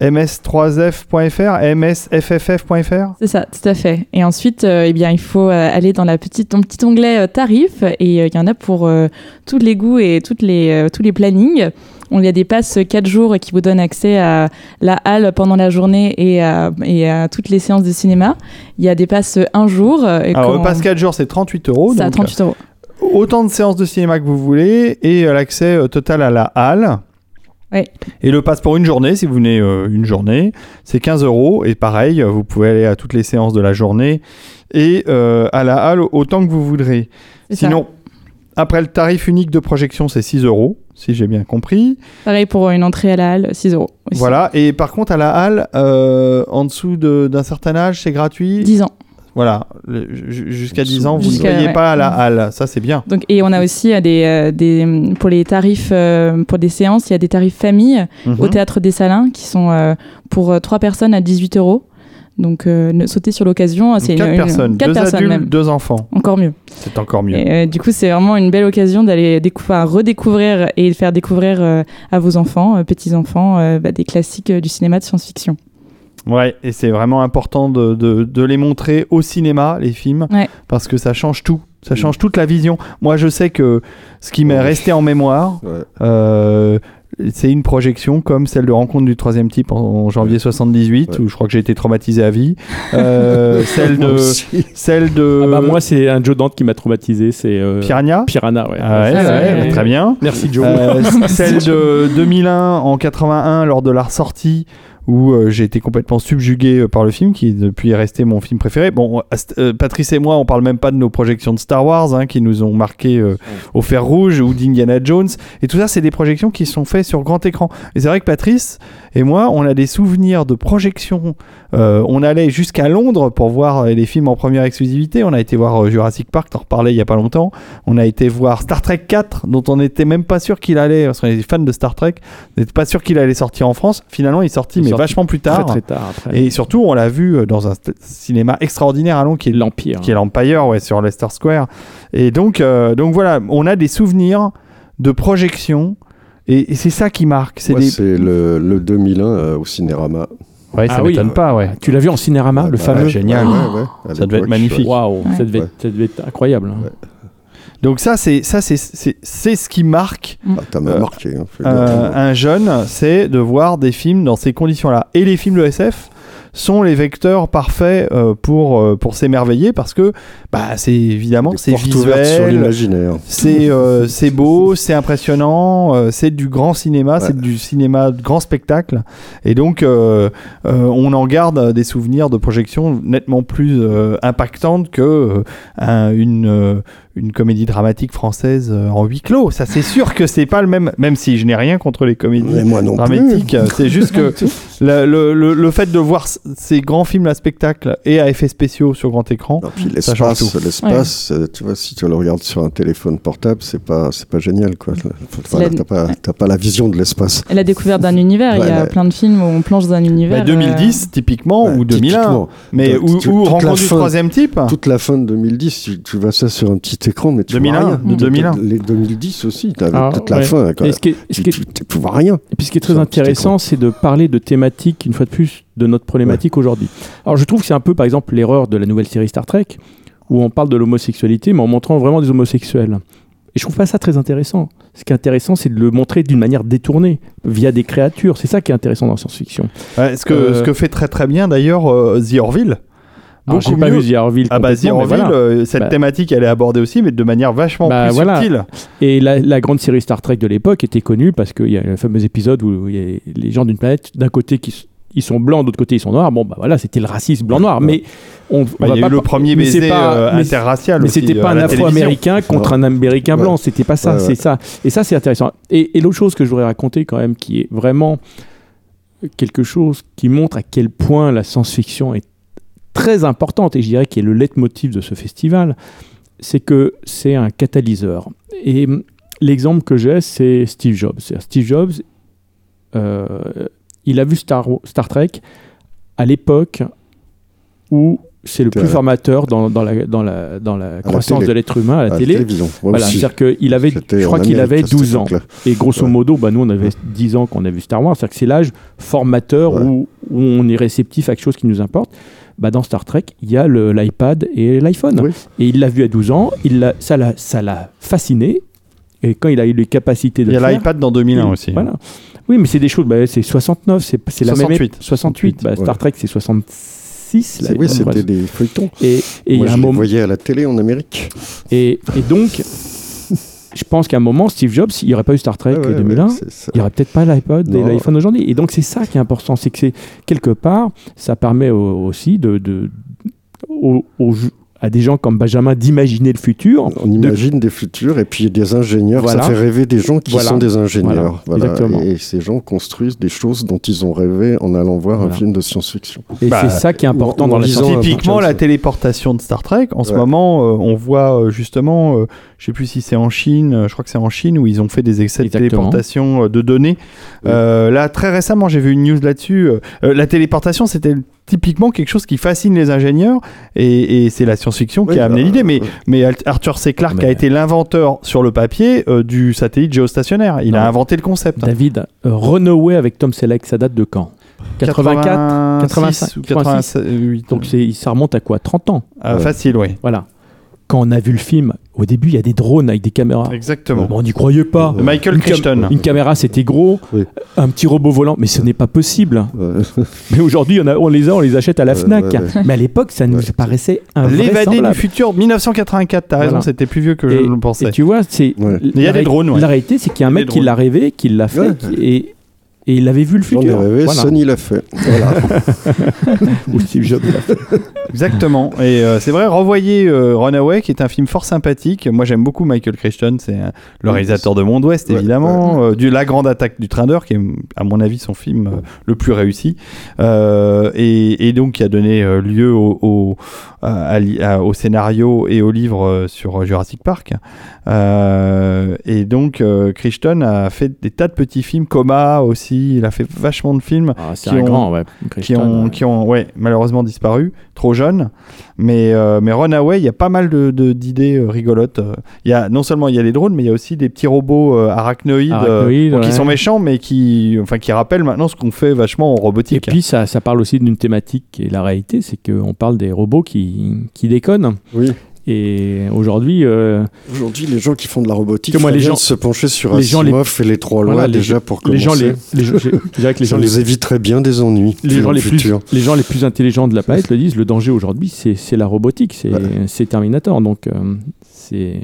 ms3f.fr, msfff.fr. C'est ça, tout à fait. Et ensuite, euh, eh bien, il faut aller dans la petite, petit onglet tarifs et il y en a pour tous les goûts et toutes les, tous les plannings. On y a des passes 4 jours qui vous donnent accès à la halle pendant la journée et à, et à toutes les séances de cinéma. Il y a des passes 1 jour. et Alors, le pass 4 jours, c'est 38 euros. donc, 38 euros. Autant de séances de cinéma que vous voulez et euh, l'accès euh, total à la halle. Ouais. Et le pass pour une journée, si vous venez euh, une journée, c'est 15 euros. Et pareil, vous pouvez aller à toutes les séances de la journée et euh, à la halle autant que vous voudrez. Ça. Sinon, après le tarif unique de projection, c'est 6 euros, si j'ai bien compris. Pareil pour une entrée à la halle, 6 euros. aussi. Voilà. Et par contre, à la halle, euh, en dessous de- d'un certain âge, c'est gratuit? 10 ans. Voilà. Jusqu'à 10 ans, vous ne payez ouais. pas à la halle. Ça, c'est bien. Donc, et on a aussi euh, des, euh, des, pour les tarifs, euh, pour des séances, il y a des tarifs famille au Mhm. théâtre des Salins qui sont euh, pour euh, trois personnes à 18 euros. Donc, euh, ne sauter sur l'occasion. C'est Quatre une- une- personnes, quatre deux personnes adultes, même. deux enfants. Encore mieux. C'est encore mieux. Et, euh, du coup, c'est vraiment une belle occasion d'aller redécouvrir et faire découvrir euh, à vos enfants, euh, petits-enfants, euh, bah, des classiques euh, du cinéma de science-fiction. Ouais, et c'est vraiment important de, de- de les montrer au cinéma, les films, Ouais. parce que ça change tout. Ça change toute la vision. Moi, je sais que ce qui m'est Ouais. resté en mémoire, Ouais. C'est une projection comme celle de Rencontre du troisième type en, en janvier 78, Ouais. où je crois que j'ai été traumatisé à vie. Euh, celle Moi de, celle de Ah bah, moi, c'est un Joe Dante qui m'a traumatisé, c'est euh, Piranha. Piranha. Ouais. Ah ouais, Ah ouais, ouais. très bien. Merci Joe. Euh, celle de 2001 en 81 lors de la ressortie où euh, j'ai été complètement subjugué euh, par le film qui depuis est resté mon film préféré. Bon, euh, Patrice et moi, on parle même pas de nos projections de Star Wars hein, qui nous ont marqué au fer rouge ou d'Indiana Jones et tout ça, c'est des projections qui sont faites sur grand écran. Et c'est vrai que Patrice et moi, on a des souvenirs de projections. Euh, on allait jusqu'à Londres pour voir euh, les films en première exclusivité. On a été voir euh, Jurassic Park, t'en reparlais il y a pas longtemps. On a été voir Star Trek 4, dont on n'était même pas sûr qu'il allait, parce qu'on est fans de Star Trek, on n'était pas sûr qu'il allait sortir en France. Finalement, il est sorti, Il mais sorti vachement plus très tard. très tard après. Et surtout, on l'a vu dans un cinéma extraordinaire à Londres, qui est l'Empire. qui est l'Empire, ouais, sur Leicester Square. Et donc, euh, donc voilà, on a des souvenirs de projection. Et, et c'est ça qui marque. C'est des... le, le 2001 euh, au Cinérama. Ouais, ça Ah oui. m'étonne pas, ouais. Tu l'as vu en cinérama, le Bah, fameux génial. ouais, ouais, à Ça devait être magnifique. Waouh, ça, ça devait être incroyable. hein. Ouais. Donc ça, c'est ça, c'est c'est c'est ce qui marque Ah, Euh, marqué. hein, euh, un jeune, c'est de voir des films dans ces conditions-là. Et les films de SF sont les vecteurs parfaits euh, pour euh, pour s'émerveiller parce que bah c'est évidemment c'est visuel, c'est euh, c'est beau, c'est impressionnant, c'est du grand cinéma, Ouais. c'est du cinéma de grand spectacle. Et donc on en garde des souvenirs de projection nettement plus impactantes que un- une une comédie dramatique française euh, en huis clos. Ça c'est sûr que c'est pas le même, même si je n'ai rien contre les comédies Mais moi non plus. dramatiques. euh, C'est juste que le, le, le- le fait de voir ces grands films à spectacle et à effets spéciaux sur grand écran, Non, puis Ça change l'espace, l'espace, euh, tu vois, si tu le regardes sur un téléphone portable, c'est pas, c'est pas génial, quoi. Voilà, la- t'as pas, t'as pas la vision de l'espace. Et la découverte d'un univers, il y a Ouais, plein de films où on plonge dans un univers. bah, 2010 typiquement Ouais, ou 2001, typiquement. mais toute la rencontre du troisième type. Toute la fin de 2010, tu, tu vois ça sur un petit petit écran, mais tu 2001, vois rien. de 2001. Les 2010 aussi, tu avais Alors, peut-être la ouais. fin. Quoi. Et ce qui est- ce Tu, qui est- tu, tu vois rien. Et puis ce qui est très intéressant, c'est de parler de thématiques, une fois de plus, de notre problématique aujourd'hui. Alors je trouve que c'est un peu, par exemple, l'erreur de la nouvelle série Star Trek, où on parle de l'homosexualité, mais en montrant vraiment des homosexuels. Et je trouve pas ça très intéressant. Ce qui est intéressant, c'est de le montrer d'une manière détournée, via des créatures. C'est ça qui est intéressant dans la science-fiction. Ouais, ce, que, Euh, ce que fait très très bien d'ailleurs euh, The Orville. Alors, j'ai pas mieux. vu The Orville Ah bah The Orville, voilà. euh, cette Bah. thématique elle est abordée aussi, mais de manière vachement Bah, plus voilà. subtile. Et la, la grande série Star Trek de l'époque était connue parce qu'il y a le fameux épisode où il y a les gens d'une planète, d'un côté qui ils sont blancs, d'autre côté ils sont noirs. Bon, bah voilà, c'était le racisme blanc-noir. Mais on, on Bah, va il y a pas eu le premier baiser pas- euh, mais- interracial Mais c'était euh, pas un. Afro-américain contre un Américain Ouais. blanc. C'était pas ça. Ouais, C'est ça. Et ça, c'est intéressant. Et, et l'autre chose que je voudrais raconter quand même, qui est vraiment quelque chose qui montre à quel point la science-fiction est très importante et je dirais qui est le leitmotiv de ce festival, c'est que c'est un catalyseur. Et hum, l'exemple que j'ai, c'est Steve Jobs. Steve Jobs, euh, il a vu Star, Star Trek à l'époque où c'est le plus formateur dans, dans la, dans la, dans la croissance de l'être humain à la À télé. Voilà, c'est-à-dire qu'il avait, je crois qu'il avait à cette 12 ans. Et grosso Ouais. modo, bah, nous, on avait 10 ans qu'on a vu Star Wars. C'est-à-dire que c'est l'âge formateur Ouais. où, où on est réceptif à quelque chose qui nous importe. Bah, dans Star Trek, il y a le- l'iPad et l'iPhone. Oui. Et il l'a vu à 12 ans. Il l'a- ça l'a ça l'a fasciné. Et quand il a eu les capacités de Il y a faire, l'iPad dans 2001 il- aussi. Voilà. Oui, mais c'est des choses. bah, c'est 69, c'est la même 68. époque. 68. Bah, Star. Trek, c'est 66. là, Oui, c'était des feuilletons. Et et il y Moi, a je un les moment. voyais à la télé en Amérique. Et, et donc, je pense qu'à un moment, Steve Jobs, il n'y aurait pas eu Star Trek Ouais, ouais, 2001, ouais, c'est ça. il n'y aurait peut-être pas l'iPod et l'iPhone aujourd'hui. Et donc, c'est ça qui est important. C'est que c'est quelque part, ça permet au- aussi de, de- aux- aux jou- à des gens comme Benjamin d'imaginer le futur. On imagine des futurs et puis des ingénieurs. Voilà. Ça fait rêver des gens qui Voilà. sont des ingénieurs. Voilà, exactement. Et ces gens construisent des choses dont ils ont rêvé en allant voir Voilà. un film de science-fiction. Et Bah, c'est ça qui est important en- dans en la science. Typiquement, la téléportation de Star Trek, en ce moment, euh, on voit euh, justement, euh, je sais plus si c'est en Chine, euh, je crois que c'est en Chine où ils ont fait des essais de téléportation euh, de données. Euh, là, très récemment, j'ai vu une news là-dessus. la téléportation, c'était typiquement quelque chose qui fascine les ingénieurs et, et c'est la science-fiction qui a amené bah, l'idée. Mais, Arthur C. Clarke Mais- a été l'inventeur sur le papier euh, du satellite géostationnaire. Il Non. a inventé le concept. David, euh, Runaway avec Tom Selleck, ça date de quand? 84 86 ou 86. 88. Donc ça remonte à quoi? 30 ans Ah. Facile, oui. Voilà. Quand on a vu le film, au début, il y a des drones avec des caméras. Exactement. Bon, on n'y croyait pas. De Michael Une, cam- Crichton. une caméra, c'était gros. Oui. Un petit robot volant, mais ce n'est pas possible. Ouais. Mais aujourd'hui, on, les a, on les achète à la Ouais, Fnac. ouais, ouais. Mais à l'époque, ça nous Ouais. paraissait L'évadé du invraisemblable. futur 1984, t'as raison, Voilà. c'était plus vieux que Et, je le pensais. et tu vois, c'est Ouais. Il y a des drones, ouais. La réalité, c'est qu'il y a un Il y a mec qui l'a rêvé, qui l'a fait, Ouais. qui- et, et il avait vu le futur. rêvé, Voilà. Sony l'a fait. Voilà. Ou Steve Jobs l'a fait. Exactement. Et euh, c'est vrai, revoyez euh, Runaway, qui est un film fort sympathique. Moi, j'aime beaucoup Michael Crichton, c'est euh, le réalisateur de Monde Ouest, Ouais, évidemment. euh, du La Grande Attaque du Train d'heure, qui est, à mon avis, son film euh, le plus réussi. Euh, et, et donc, qui a donné euh, lieu au, au, à- à- au scénario et au livre sur Jurassic Park. Euh, et donc, euh, Crichton a fait des tas de petits films, Coma aussi. Il a fait vachement de films Ah, Qui un ont- grand, ouais. qui ont, ouais. qui ont ouais, malheureusement disparu, trop jeunes. Mais, euh, mais Runaway, il y a pas mal de- de- d'idées euh, rigolotes. Il y a, non seulement il y a les drones, mais il y a aussi des petits robots euh, arachnoïdes, euh, qui sont méchants, mais qui, enfin, qui rappellent maintenant ce qu'on fait vachement en Et robotique. puis, ça, ça parle aussi d'une thématique qui est la réalité, c'est qu'on parle des robots qui, qui déconnent. Oui. Et aujourd'hui, euh, Aujourd'hui, les gens qui font de la robotique, Que moi, les gens- de se pencher sur les gens, Asimov et les trois lois voilà, les déjà pour les commencer. gens, les, les gens- les gens, les, éviterait bien des ennuis. les gens le les plus, les gens les plus intelligents de la planète le disent. Le danger aujourd'hui, c'est la robotique, c'est Ouais. Terminator. Donc, euh, c'est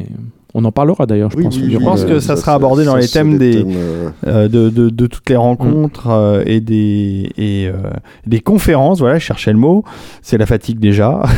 on en parlera d'ailleurs, je Oui, pense. oui, Je pense que ça sera abordé dans les thèmes des- euh, euh, de, de, de toutes les rencontres euh, et des et euh, des conférences. Voilà, je cherchais le mot. C'est la fatigue déjà.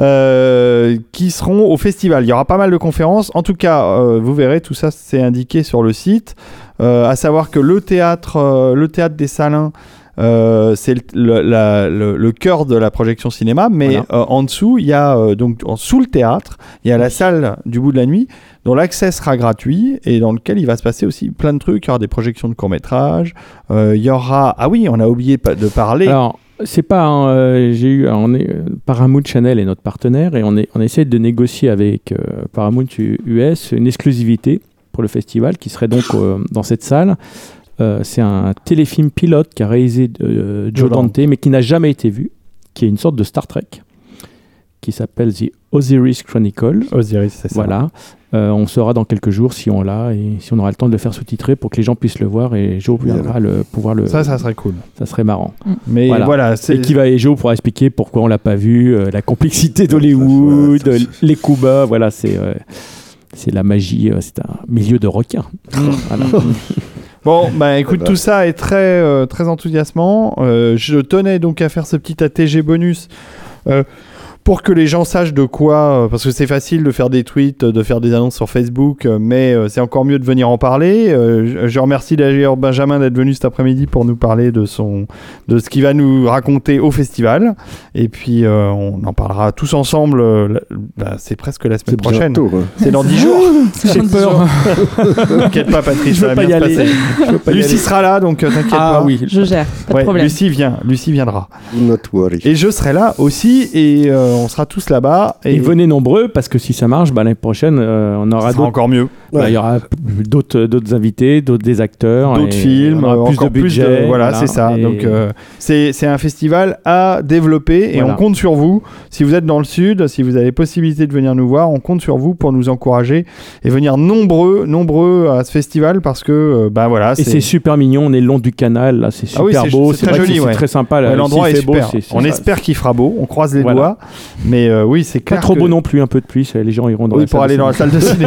Euh, qui seront au festival. Il y aura pas mal de conférences. En tout cas, euh, vous verrez, tout ça c'est indiqué sur le site. Euh, à savoir que le théâtre, euh, le théâtre des Salins. Euh, c'est le, cœur de la projection cinéma, mais Voilà. euh, en dessous, il y a euh, donc en- sous le théâtre, il y a la salle du bout de la nuit, dont l'accès sera gratuit et dans lequel il va se passer aussi plein de trucs. Il y aura des projections de courts métrages. il y aura ah oui, on a oublié de parler. Alors, c'est pas. euh, J'ai eu. On est, Paramount Channel est notre partenaire et on, est, on essaie de négocier avec Paramount US une exclusivité pour le festival qui serait donc dans cette salle. Euh, c'est un téléfilm pilote qu'a réalisé euh, Joe Dante. Dante, mais qui n'a jamais été vu, qui est une sorte de Star Trek, qui s'appelle The Osiris Chronicle. Osiris, c'est ça. Voilà. Euh, on saura dans quelques jours si on l'a et si on aura le temps de le faire sous-titrer pour que les gens puissent le voir et Joe viendra le, pouvoir le. Ça, ça serait cool. ça serait marrant. Mais Voilà. voilà, c'est Et qui va et Joe pourra expliquer pourquoi on l'a pas vu, euh, la complexité d'Hollywood, les coups bas, voilà, c'est euh, c'est la magie, euh, c'est un milieu de requin. Voilà. Bon, bah écoute, tout ça est très, euh, très enthousiasmant. Euh, je tenais donc à faire ce petit ATG bonus. euh, pour que les gens sachent de quoi, euh, parce que c'est facile de faire des tweets, de faire des annonces sur Facebook, euh, mais euh, c'est encore mieux de venir en parler. Je, remercie d'ailleurs Benjamin d'être venu cet après-midi pour nous parler de son, de ce qu'il va nous raconter au festival. Et puis on en parlera tous ensemble. bah, c'est presque la semaine prochaine. C'est dans 10 jours. J'ai peur. T'inquiète pas, Patrice, Je ça va pas bien y se aller. passer. Lucie aller. sera là, donc t'inquiète Ah pas. oui. Je gère, pas de problème. Lucie vient, Lucie viendra. Not worry. Et je serai là aussi, et euh, on sera tous là-bas. Et venez nombreux parce que si ça marche, bah, l'année prochaine, euh, on ça aura sera d'autres. encore mieux. Bah, Il y aura d'autres d'autres invités, d'autres des acteurs, D'autres films, on aura euh, plus encore de budget. plus de. Voilà, c'est ça. et- Donc euh, c'est c'est un festival à développer et Voilà. on compte sur vous. Si vous êtes dans le sud, si vous avez possibilité de venir nous voir, on compte sur vous pour nous encourager et venir nombreux, nombreux à ce festival parce que, euh, bah voilà, Et c'est super mignon, on est le long du canal, là, c'est Ah super oui, c'est- beau, c'est c'est très joli, c'est ouais. très sympa. là. L'endroit est beau, super. c'est- c'est on ça. espère qu'il fera beau. On croise les Voilà. doigts. Mais euh, oui, c'est Pas clair. trop que- beau non plus, un peu de pluie, les gens iront dans Oui, la pour salle aller de dans la cinéma. salle de ciné.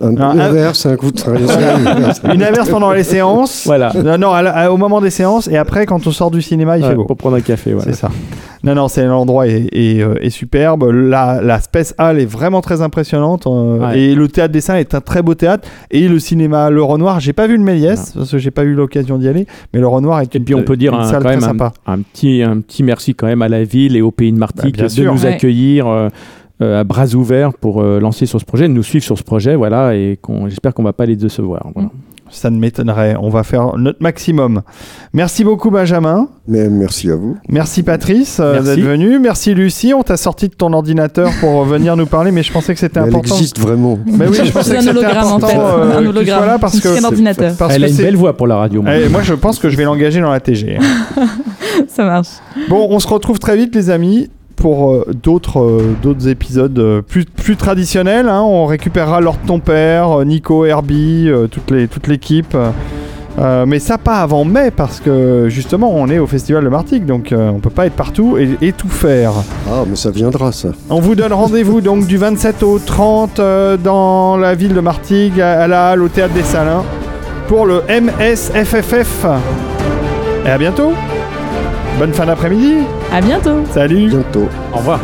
Un, Non, une un- averse, un coup de. Une averse pendant les séances. Voilà. Non, non, à la- à- au moment des séances et après quand on sort du cinéma, il Ouais, fait beau. Pour prendre un café, voilà. C'est ça. Non, non, c'est l'endroit est, est, euh, est superbe. La, la Space Hall est vraiment très impressionnante euh, Ouais. et le théâtre des Saints est un très beau théâtre. Et le cinéma Le Renoir, j'ai pas vu le Méliès parce que j'ai pas eu l'occasion d'y aller, mais le Renoir est Et une, puis on peut dire une un, salle quand très même un, sympa. un petit, un petit merci quand même à la ville et au pays de Martigues Bah, de sûr. nous Ouais. accueillir euh, à bras ouverts pour euh, lancer sur ce projet, de nous suivre sur ce projet, voilà, et qu'on, j'espère qu'on va pas les décevoir. Voilà. Ça ne m'étonnerait. On va faire notre maximum. Merci beaucoup Benjamin. Mais merci à vous. Merci Patrice euh, Merci. d'être venu. Merci Lucie. On t'a sorti de ton ordinateur pour venir nous parler, mais je pensais que c'était Mais elle important. existe vraiment. Mais oui, je pensais C'est que un c'était hologramme en important fait. euh, un hologramme. là parce Une que ordinateur. parce Elle que a une belle voix pour la radio. moi. Eh, moi, je pense que je vais l'engager dans la TG. Ça marche. Bon, on se retrouve très vite, les amis, pour euh, d'autres euh, d'autres épisodes euh, plus, plus traditionnels. hein. On récupérera Lord Ton Père, Nico, Herbie, toute l'équipe. Euh, mais ça pas avant mai parce que justement on est au festival de Martigues donc euh, on peut pas être partout et, et tout faire. Ah, mais ça viendra, ça. On vous donne rendez-vous donc du 27 au 30 euh, dans la ville de Martigues à, à la halle au théâtre des Salins pour le MSFFF. Et à bientôt. Bonne fin d'après-midi. À bientôt. Salut. Bientôt. Au revoir.